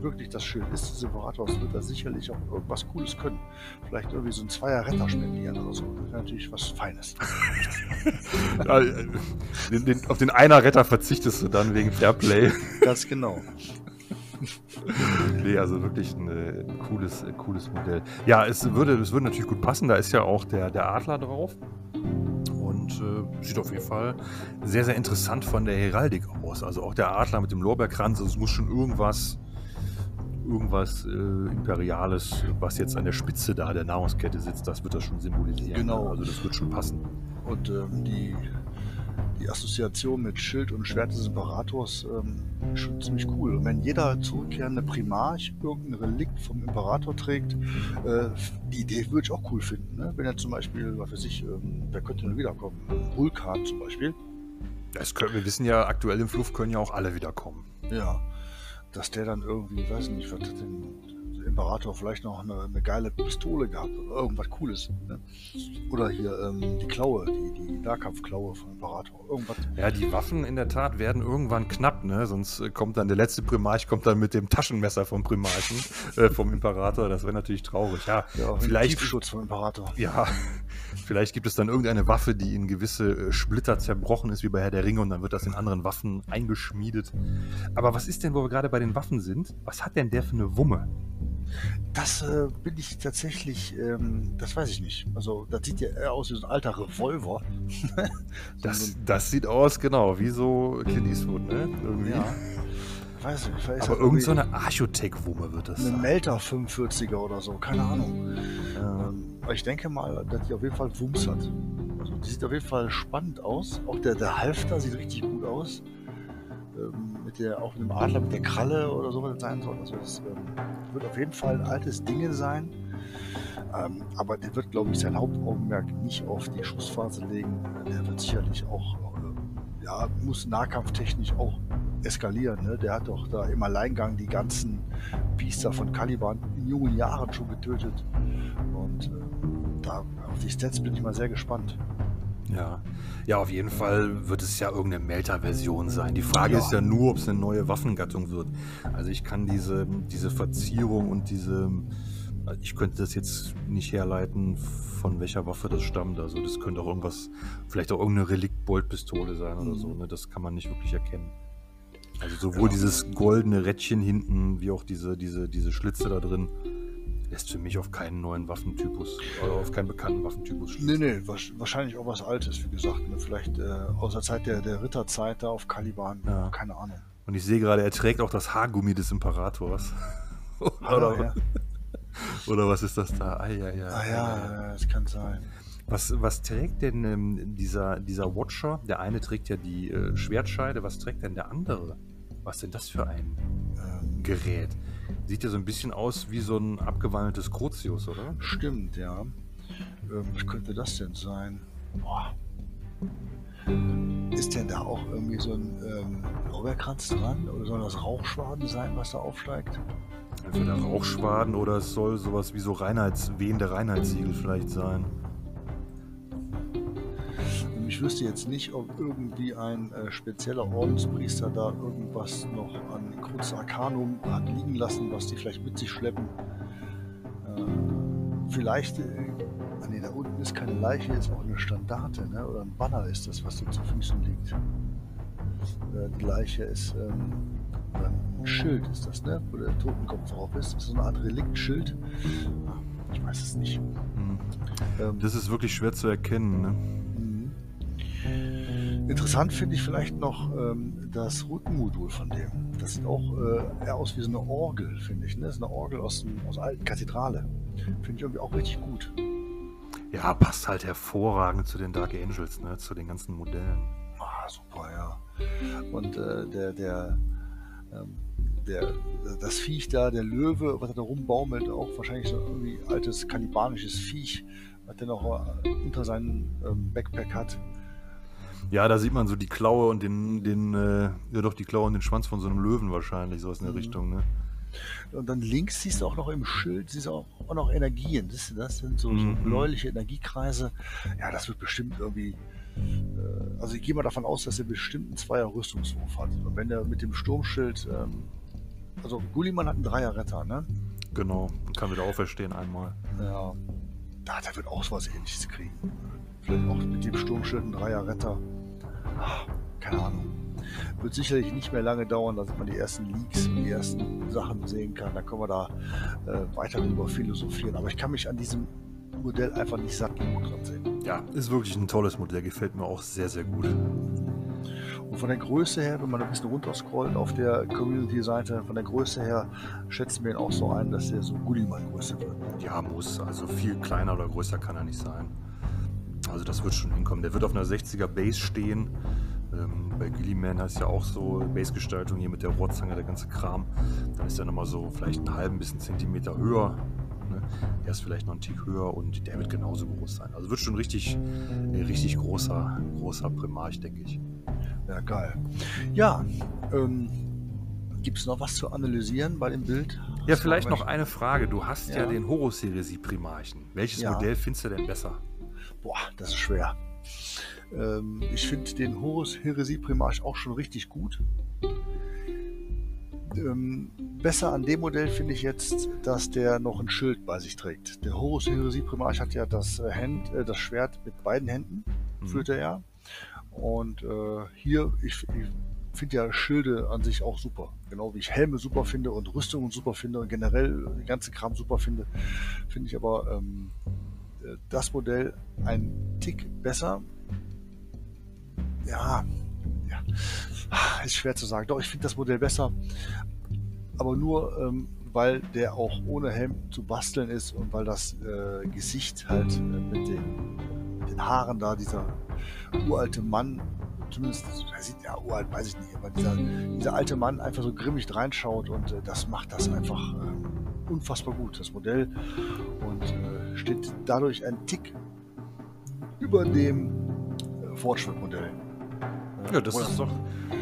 wirklich das Schild ist des Imperators, wird er sicherlich auch irgendwas Cooles können. Vielleicht irgendwie so ein Zweier-Retter spendieren oder so. Das wäre natürlich was Feines. (laughs) Äh, den, den, auf den einer Retter verzichtest du dann wegen Fairplay. Ganz genau. nee, also wirklich ein, ein cooles, ein cooles Modell. Ja, es würde, es würde natürlich gut passen. Da ist ja auch der, der Adler drauf äh, sieht auf jeden Fall sehr, sehr interessant von der Heraldik aus. Also auch der Adler mit dem Lorbeerkranz, also es muss schon irgendwas, irgendwas äh, Imperiales, was jetzt an der Spitze da der Nahrungskette sitzt, das wird das schon symbolisieren. Genau. Also das wird schon passen. Und ähm, die die Assoziation mit Schild und Schwert des Imperators ähm, schon ziemlich cool. Und wenn jeder zurückkehrende Primarch irgendein Relikt vom Imperator trägt, äh, die Idee würde ich auch cool finden. Ne? Wenn er zum Beispiel, was weiß ich, ähm, wer könnte denn wiederkommen? Vulkan zum Beispiel. Das können, wir wissen ja, aktuell im Fluff können ja auch alle wiederkommen. Ja, dass der dann irgendwie, weiß nicht, was hat denn Imperator vielleicht noch eine, eine, geile Pistole gehabt oder irgendwas Cooles. Ne? Oder hier ähm, die Klaue, die, die Nahkampfklaue vom Imperator. Irgendwas. Ja, die Waffen in der Tat werden irgendwann knapp, ne? Sonst äh, kommt dann der letzte Primarch kommt dann mit dem Taschenmesser vom Primarchen, äh, vom Imperator. Das wäre natürlich traurig. Ja, ja vielleicht. Tiefschutz vom Imperator. Ja, (laughs) vielleicht gibt es dann irgendeine Waffe, die in gewisse äh, Splitter zerbrochen ist, wie bei Herr der Ringe, und dann wird das in anderen Waffen eingeschmiedet. Aber was ist denn, wo wir gerade bei den Waffen sind? Was hat denn der für eine Wumme? Das äh, bin ich tatsächlich, ähm, das weiß ich nicht. Also, das sieht ja eher aus wie so ein alter Revolver. (laughs) das, das sieht aus, genau, wie so Clint Eastwood, ne? Irgendwie. Ja. Weiß nicht, Aber irgend so eine Archotech-Wumme wird das Eine sein. Melter 45er oder so, keine Ahnung. Ja. Ähm, aber ich denke mal, dass die auf jeden Fall Wumms hat. Also, die sieht auf jeden Fall spannend aus. Auch der, der Halfter sieht richtig gut aus. Ähm, mit der, auch mit dem Adler mit der Kralle oder so, was sein soll. Also das ähm, wird auf jeden Fall ein altes Ding sein. Ähm, aber der wird, glaube ich, sein Hauptaugenmerk nicht auf die Schussphase legen. Der wird sicherlich auch, äh, ja, muss nahkampftechnisch auch eskalieren. Ne? Der hat doch da im Alleingang die ganzen Biester von Caliban in jungen Jahren schon getötet. Und äh, da auf die Stats bin ich mal sehr gespannt. Ja. Ja, auf jeden Fall wird es ja irgendeine Melter-Version sein. Die Frage Ja. ist ja nur, ob es eine neue Waffengattung wird. Also ich kann diese, diese Verzierung und diese, ich könnte das jetzt nicht herleiten, von welcher Waffe das stammt. Also das könnte auch irgendwas, vielleicht auch irgendeine Relikt-Boltpistole sein oder so. Ne? Das kann man nicht wirklich erkennen. Also sowohl Genau. dieses goldene Rädchen hinten, wie auch diese, diese, diese Schlitze da drin, lässt für mich auf keinen neuen Waffentypus, oder auf keinen bekannten Waffentypus Nee, schließen. nee, wasch- wahrscheinlich auch was Altes, wie gesagt. Ne? Vielleicht äh, aus der Zeit der, der Ritterzeit da auf Caliban. Ja. Keine Ahnung. Und ich sehe gerade, er trägt auch das Haargummi des Imperators. (laughs) oder, ja. oder was ist das da? Ah, ja, ja. Ah ja, das kann sein. Was, was trägt denn ähm, dieser, dieser Watcher? Der eine trägt ja die äh, Schwertscheide. Was trägt denn der andere? Was denn das für ein Ähm, Gerät? Sieht ja so ein bisschen aus wie so ein abgewandeltes Crucius, oder? stimmt, ja. Ähm, was könnte das denn sein? Boah. Ist denn da auch irgendwie so ein ähm, Lorbeerkranz dran? Oder soll das Rauchschwaden sein, was da aufsteigt? Entweder Rauchschwaden oder es soll sowas wie so Reinheits, wehende Reinheitssiegel vielleicht sein. Ich wüsste jetzt nicht, ob irgendwie ein äh, spezieller Ordenspriester da irgendwas noch an Crux Arcanum hat liegen lassen, was die vielleicht mit sich schleppen. Äh, vielleicht, äh, ah nee, da unten ist keine Leiche, ist auch eine Standarte, ne? oder ein Banner ist das, was dir zu Füßen liegt. Äh, die Leiche ist ähm, ein Schild, ist das, ne? wo der Totenkopf drauf ist. Das ist so eine Art Reliktschild. Ich weiß es nicht. Hm. Ähm, Das ist wirklich schwer zu erkennen. Ne? Interessant finde ich vielleicht noch ähm, das Rückenmodul von dem. Das sieht auch äh, eher aus wie so eine Orgel, finde ich. Ne? Das ist eine Orgel aus, dem, aus der alten Kathedrale. Finde ich irgendwie auch richtig gut. Ja, passt halt hervorragend zu den Dark Angels, ne? zu den ganzen Modellen. Ah, super, ja. Und äh, der, der, ähm, der, das Viech da, der Löwe, was er da rumbaumelt, auch wahrscheinlich so irgendwie altes kannibanisches Viech, was der noch äh, unter seinem ähm, Backpack hat. Ja, da sieht man so die Klaue und den, den äh, ja doch, die Klaue und den Schwanz von so einem Löwen wahrscheinlich, sowas in der Mhm. Richtung, ne? Und dann links siehst du auch noch im Schild, siehst du auch, auch noch Energien. Siehst du das? sind so, so Mhm. bläuliche Energiekreise. Ja, das wird bestimmt irgendwie. Äh, also ich gehe mal davon aus, dass er bestimmt einen Zweier Rüstungswurf hat. Und wenn er mit dem Sturmschild. Ähm, also Gulliman hat einen Dreier Retter, ne? Genau, kann wieder auferstehen einmal. Ja. Da, der wird auch sowas ähnliches kriegen. Vielleicht auch mit dem Sturmschild ein Dreier Retter. Keine Ahnung. Wird sicherlich nicht mehr lange dauern, dass man die ersten Leaks die ersten Sachen sehen kann. Da können wir da äh, weiter drüber philosophieren. Aber ich kann mich an diesem Modell einfach nicht satt genug dran sehen. Ja, ist wirklich ein tolles Modell, gefällt mir auch sehr, sehr gut. Und von der Größe her, wenn man ein bisschen runterscrollt auf der Community-Seite, von der Größe her schätzen wir ihn auch so ein, dass er so Gulliman-Größe wird. Ja, muss, also viel kleiner oder größer kann er nicht sein. Also das wird schon hinkommen. Der wird auf einer 60er Base stehen. Ähm, bei Gilliman heißt ja auch so Base-Gestaltung hier mit der Rohrzange, der ganze Kram. Dann ist er nochmal so vielleicht einen halben bis einen Zentimeter höher. Ne? Der ist vielleicht noch einen Tick höher und der wird genauso groß sein. Also wird schon richtig, äh, richtig großer, großer Primarch, denke ich. Ja, geil. Ja, ähm, gibt es noch was zu analysieren bei dem Bild? Ja, vielleicht noch eine Frage. Du hast ja, Ja. den Horus-Heresie-Primarchen. Welches Ja. Modell findest du denn besser? Boah, das ist schwer. Ähm, ich finde den Horus Heresie Primarch auch schon richtig gut. Ähm, besser an dem Modell finde ich jetzt, dass der noch ein Schild bei sich trägt. Der Horus Heresie Primarch hat ja das, äh, Hand, äh, das Schwert mit beiden Händen, Mhm. führt er ja. Und äh, hier, ich, ich finde ja Schilde an sich auch super. Genau wie ich Helme super finde und Rüstungen super finde und generell den ganzen Kram super finde, finde ich aber ähm, äh, das Modell ein Tick besser. Ja, ja, ist schwer zu sagen. Doch, ich finde das Modell besser, aber nur, ähm, weil der auch ohne Helm zu basteln ist und weil das äh, Gesicht halt äh, mit, den, den Haaren da, dieser uralte Mann, zumindest, er sieht ja uralt, weiß ich nicht, aber dieser, dieser alte Mann einfach so grimmig reinschaut und äh, das macht das einfach äh, unfassbar gut, das Modell. Und äh, steht dadurch ein Tick über dem äh, Fortschrittmodell. Ja, das ist doch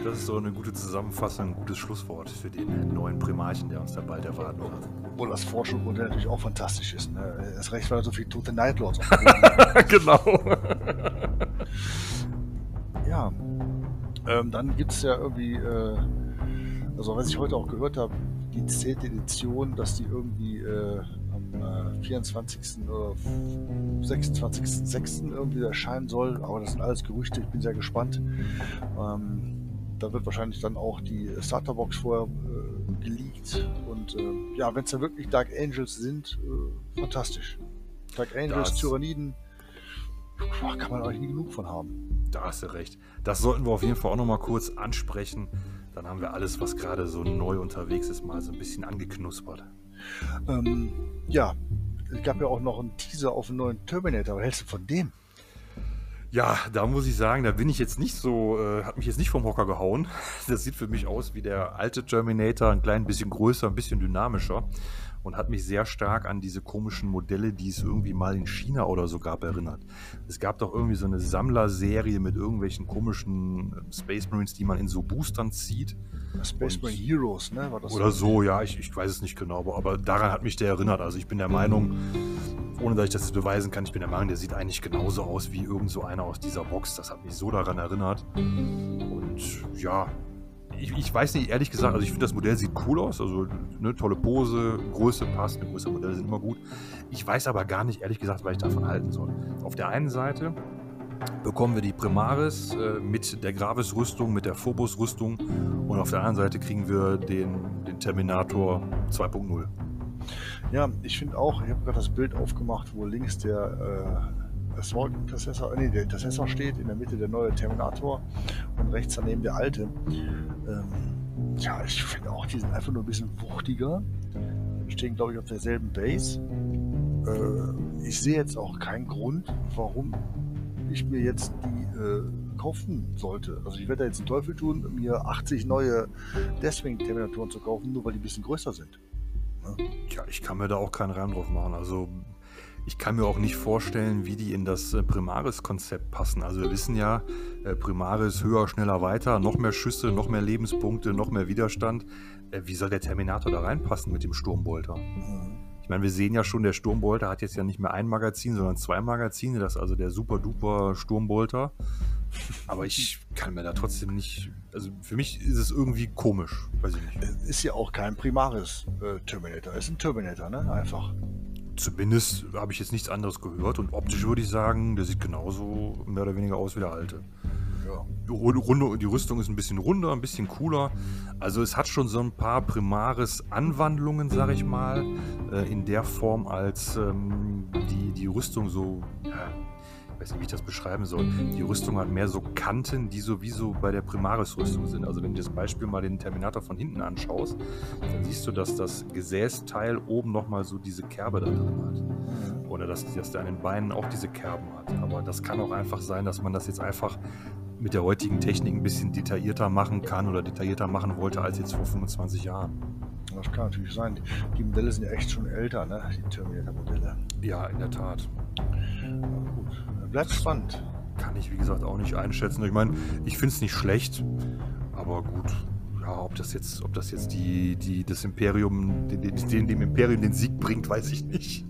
das ist so eine gute Zusammenfassung, ein gutes Schlusswort für den neuen Primarchen, der uns da bald erwarten wird. Obwohl das Fortschrittmodell natürlich auch fantastisch ist. Ne? Das recht, weil da so viele tote dem Boden (laughs) genau. Ja, ähm, dann gibt es ja irgendwie, äh, also was ich heute auch gehört habe, die 10. Edition, dass die irgendwie äh, am äh, 24. oder 26.06. irgendwie erscheinen soll. Aber das sind alles Gerüchte, ich bin sehr gespannt. Ähm, da wird wahrscheinlich dann auch die Starterbox vorher äh, geleakt. Und äh, ja, wenn es dann wirklich Dark Angels sind, äh, fantastisch. Dark Angels, Das- Tyranniden, kann man eigentlich nie genug von haben. Da hast du recht. Das sollten wir auf jeden Fall auch nochmal kurz ansprechen. Dann haben wir alles, was gerade so neu unterwegs ist, mal so ein bisschen angeknuspert. Ähm, ja, es gab ja auch noch einen Teaser auf einen neuen Terminator. Was hältst du von dem? Ja, da muss ich sagen, da bin ich jetzt nicht so, äh, hat mich jetzt nicht vom Hocker gehauen. (laughs) Das sieht für mich aus wie der alte Terminator, ein klein bisschen größer, ein bisschen dynamischer und hat mich sehr stark an diese komischen Modelle, die es irgendwie mal in China oder so gab, erinnert. Es gab doch irgendwie so eine Sammlerserie mit irgendwelchen komischen äh, Space Marines, die man in so Boostern zieht. Space Marine Heroes, ne? War das Oder so, ja, ich, ich weiß es nicht genau, aber, aber daran hat mich der erinnert. Also ich bin der Meinung, ohne dass ich das beweisen kann, ich bin der Meinung, der sieht eigentlich genauso aus wie irgend so einer aus dieser Box. Das hat mich so daran erinnert. Und ja, ich, ich weiß nicht, ehrlich gesagt, also ich finde das Modell sieht cool aus, also eine tolle Pose, Größe passt, eine größere Modelle sind immer gut. Ich weiß aber gar nicht, ehrlich gesagt, was ich davon halten soll. Auf der einen Seite bekommen wir die Primaris äh, mit der Gravis-Rüstung, mit der Phobos-Rüstung und auf der anderen Seite kriegen wir den, den Terminator 2.0. Ja, ich finde auch, ich habe gerade das Bild aufgemacht, wo links der Assault Intercessor, nee, der Intercessor steht, in der Mitte der neue Terminator und rechts daneben der alte. Ähm, ja, ich finde auch, die sind einfach nur ein bisschen wuchtiger. Wir stehen, glaube ich, auf derselben Base. Äh, ich sehe jetzt auch keinen Grund, warum ich mir jetzt die äh, kaufen sollte. Also ich werde da jetzt den Teufel tun, mir 80 neue Deathwing-Terminatoren zu kaufen, nur weil die ein bisschen größer sind. Ja, ich kann mir da auch keinen Reim drauf machen. Also ich kann mir auch nicht vorstellen, wie die in das äh, Primaris-Konzept passen. Also wir wissen ja, äh, Primaris höher, schneller, weiter, noch mehr Schüsse, noch mehr Lebenspunkte, noch mehr Widerstand. Äh, Wie soll der Terminator da reinpassen mit dem Sturmbolter? Mhm. Ich meine, wir sehen ja schon, der Sturmbolter hat jetzt ja nicht mehr ein Magazin, sondern zwei Magazine. Das ist also der super-duper Sturmbolter. Aber ich kann mir da trotzdem nicht. Also für mich ist es irgendwie komisch. Weiß ich nicht. Es ist ja auch kein Primaris äh, Terminator. Es ist ein Terminator, ne? Einfach. Zumindest habe ich jetzt nichts anderes gehört. Und optisch würde ich sagen, der sieht genauso mehr oder weniger aus wie der alte. Ja. Die Ru- Runde, die Rüstung ist ein bisschen runder, ein bisschen cooler. Also es hat schon so ein paar Primaris-Anwandlungen, sag ich mal, äh, in der Form, als ähm, die, die Rüstung so, weiß nicht, wie ich das beschreiben soll. Die Rüstung hat mehr so Kanten, die sowieso bei der Primaris-Rüstung sind. Also wenn du das Beispiel mal den Terminator von hinten anschaust, dann siehst du, dass das Gesäßteil oben nochmal so diese Kerbe da drin hat. Oder dass, dass der an den Beinen auch diese Kerben hat. Aber das kann auch einfach sein, dass man das jetzt einfach mit der heutigen Technik ein bisschen detaillierter machen kann oder detaillierter machen wollte als jetzt vor 25 Jahren. Das kann natürlich sein. Die, Modelle sind ja echt schon älter, ne? Die Terminator-Modelle. Ja, in der Tat. Aber gut. Bleibt spannend. Kann ich, wie gesagt, auch nicht einschätzen. Ich meine, ich finde es nicht schlecht, aber gut. Ja, ob das jetzt, ob das jetzt die, die, das Imperium, den, den, dem Imperium den Sieg bringt, weiß ich nicht.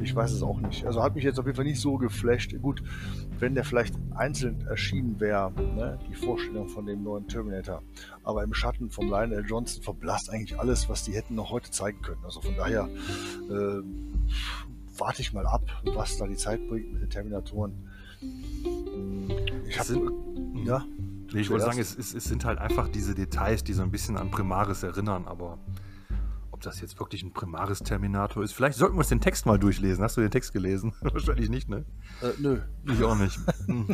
Ich weiß es auch nicht. Also hat mich jetzt auf jeden Fall nicht so geflasht. Gut, wenn der vielleicht einzeln erschienen wäre, ne? die Vorstellung von dem neuen Terminator. Aber im Schatten von Lionel Johnson verblasst eigentlich alles, was die hätten noch heute zeigen können. Also von daher äh, warte ich mal ab, was da die Zeit bringt mit den Terminatoren. Ich habe ja, Nee, ich wollte sagen, es, es, es sind halt einfach diese Details, die so ein bisschen an Primaris erinnern, aber ob das jetzt wirklich ein Primaris-Terminator ist, vielleicht sollten wir uns den Text mal durchlesen. Hast du den Text gelesen? (laughs) Wahrscheinlich nicht, ne? äh, nö. Ich auch nicht. Hm.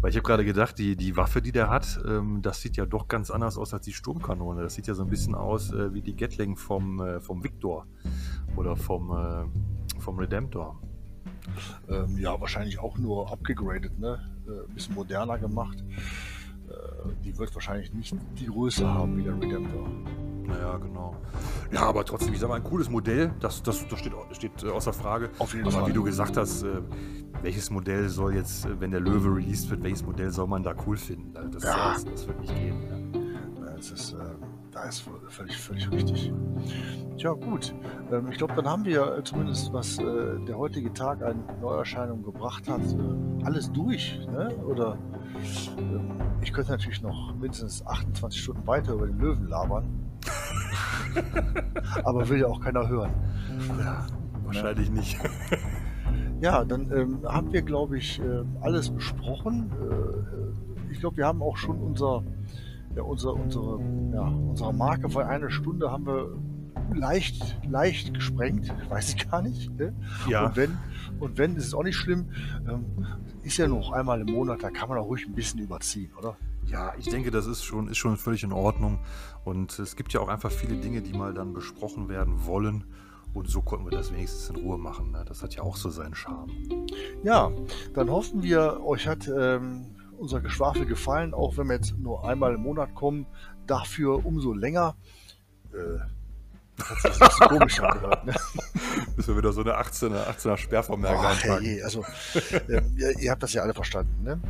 Weil ich habe gerade gedacht, die, die Waffe, die der hat, ähm, das sieht ja doch ganz anders aus als die Sturmkanone. Das sieht ja so ein bisschen aus äh, wie die Gatling vom, äh, vom Victor oder vom, äh, vom Redemptor. Ähm, ja, wahrscheinlich auch nur abgegradet, ne? Äh, bisschen moderner gemacht. Äh, die wird wahrscheinlich nicht die Größe haben wie der Redemptor. Naja, genau. Ja, aber trotzdem, ich sag mal, ein cooles Modell, das, das, das steht, steht äh, außer Frage. Auf jeden aber Fall. wie du gesagt hast, äh, welches Modell soll jetzt, äh, wenn der Löwe released wird, welches Modell soll man da cool finden? Also Das, Ja. das, das wird nicht gehen. Ja. Ja, Es ist, äh, das ist völlig, völlig richtig. Tja, gut. Ähm, ich glaube, dann haben wir zumindest, was äh, der heutige Tag an Neuerscheinungen gebracht hat, äh, alles durch. Ne? Oder ähm, ich könnte natürlich noch mindestens 28 Stunden weiter über den Löwen labern. (laughs) Aber will ja auch keiner hören. Ja, wahrscheinlich ja. nicht. ja, dann ähm, haben wir, glaube ich, äh, alles besprochen. Äh, ich glaube, wir haben auch schon unser, ja, unser, unsere, ja, unsere Marke von einer Stunde haben wir leicht, leicht gesprengt. (laughs) Weiß ich gar nicht. Ne? Ja. Und wenn, und wenn, ist es auch nicht schlimm. Ähm, ist ja noch einmal im Monat, da kann man auch ruhig ein bisschen überziehen, oder? Ja, ich denke, das ist schon, ist schon völlig in Ordnung. Und es gibt ja auch einfach viele Dinge, die mal dann besprochen werden wollen. Und so konnten wir das wenigstens in Ruhe machen. Ne? Das hat ja auch so seinen Charme. Ja, dann hoffen wir, euch hat ähm, unser Geschwafel gefallen, auch wenn wir jetzt nur einmal im Monat kommen. Dafür umso länger. Äh, das ist so komisch angehört, ne? (laughs) Müssen wir wieder so eine 18er, 18er Sperrvermerkung eintragen. Hey, also, äh, ihr, ihr, habt das ja alle verstanden, ne?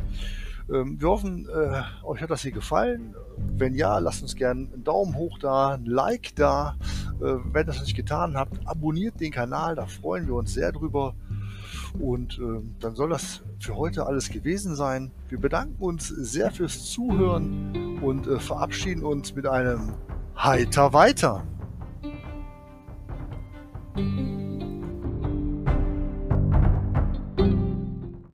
Ähm, wir hoffen, äh, euch hat das hier gefallen. Wenn ja, lasst uns gerne einen Daumen hoch da, ein Like da. Äh, wenn ihr das nicht getan habt, abonniert den Kanal, da freuen wir uns sehr drüber. Und äh, dann soll das für heute alles gewesen sein. Wir bedanken uns sehr fürs Zuhören und äh, verabschieden uns mit einem Heiter weiter.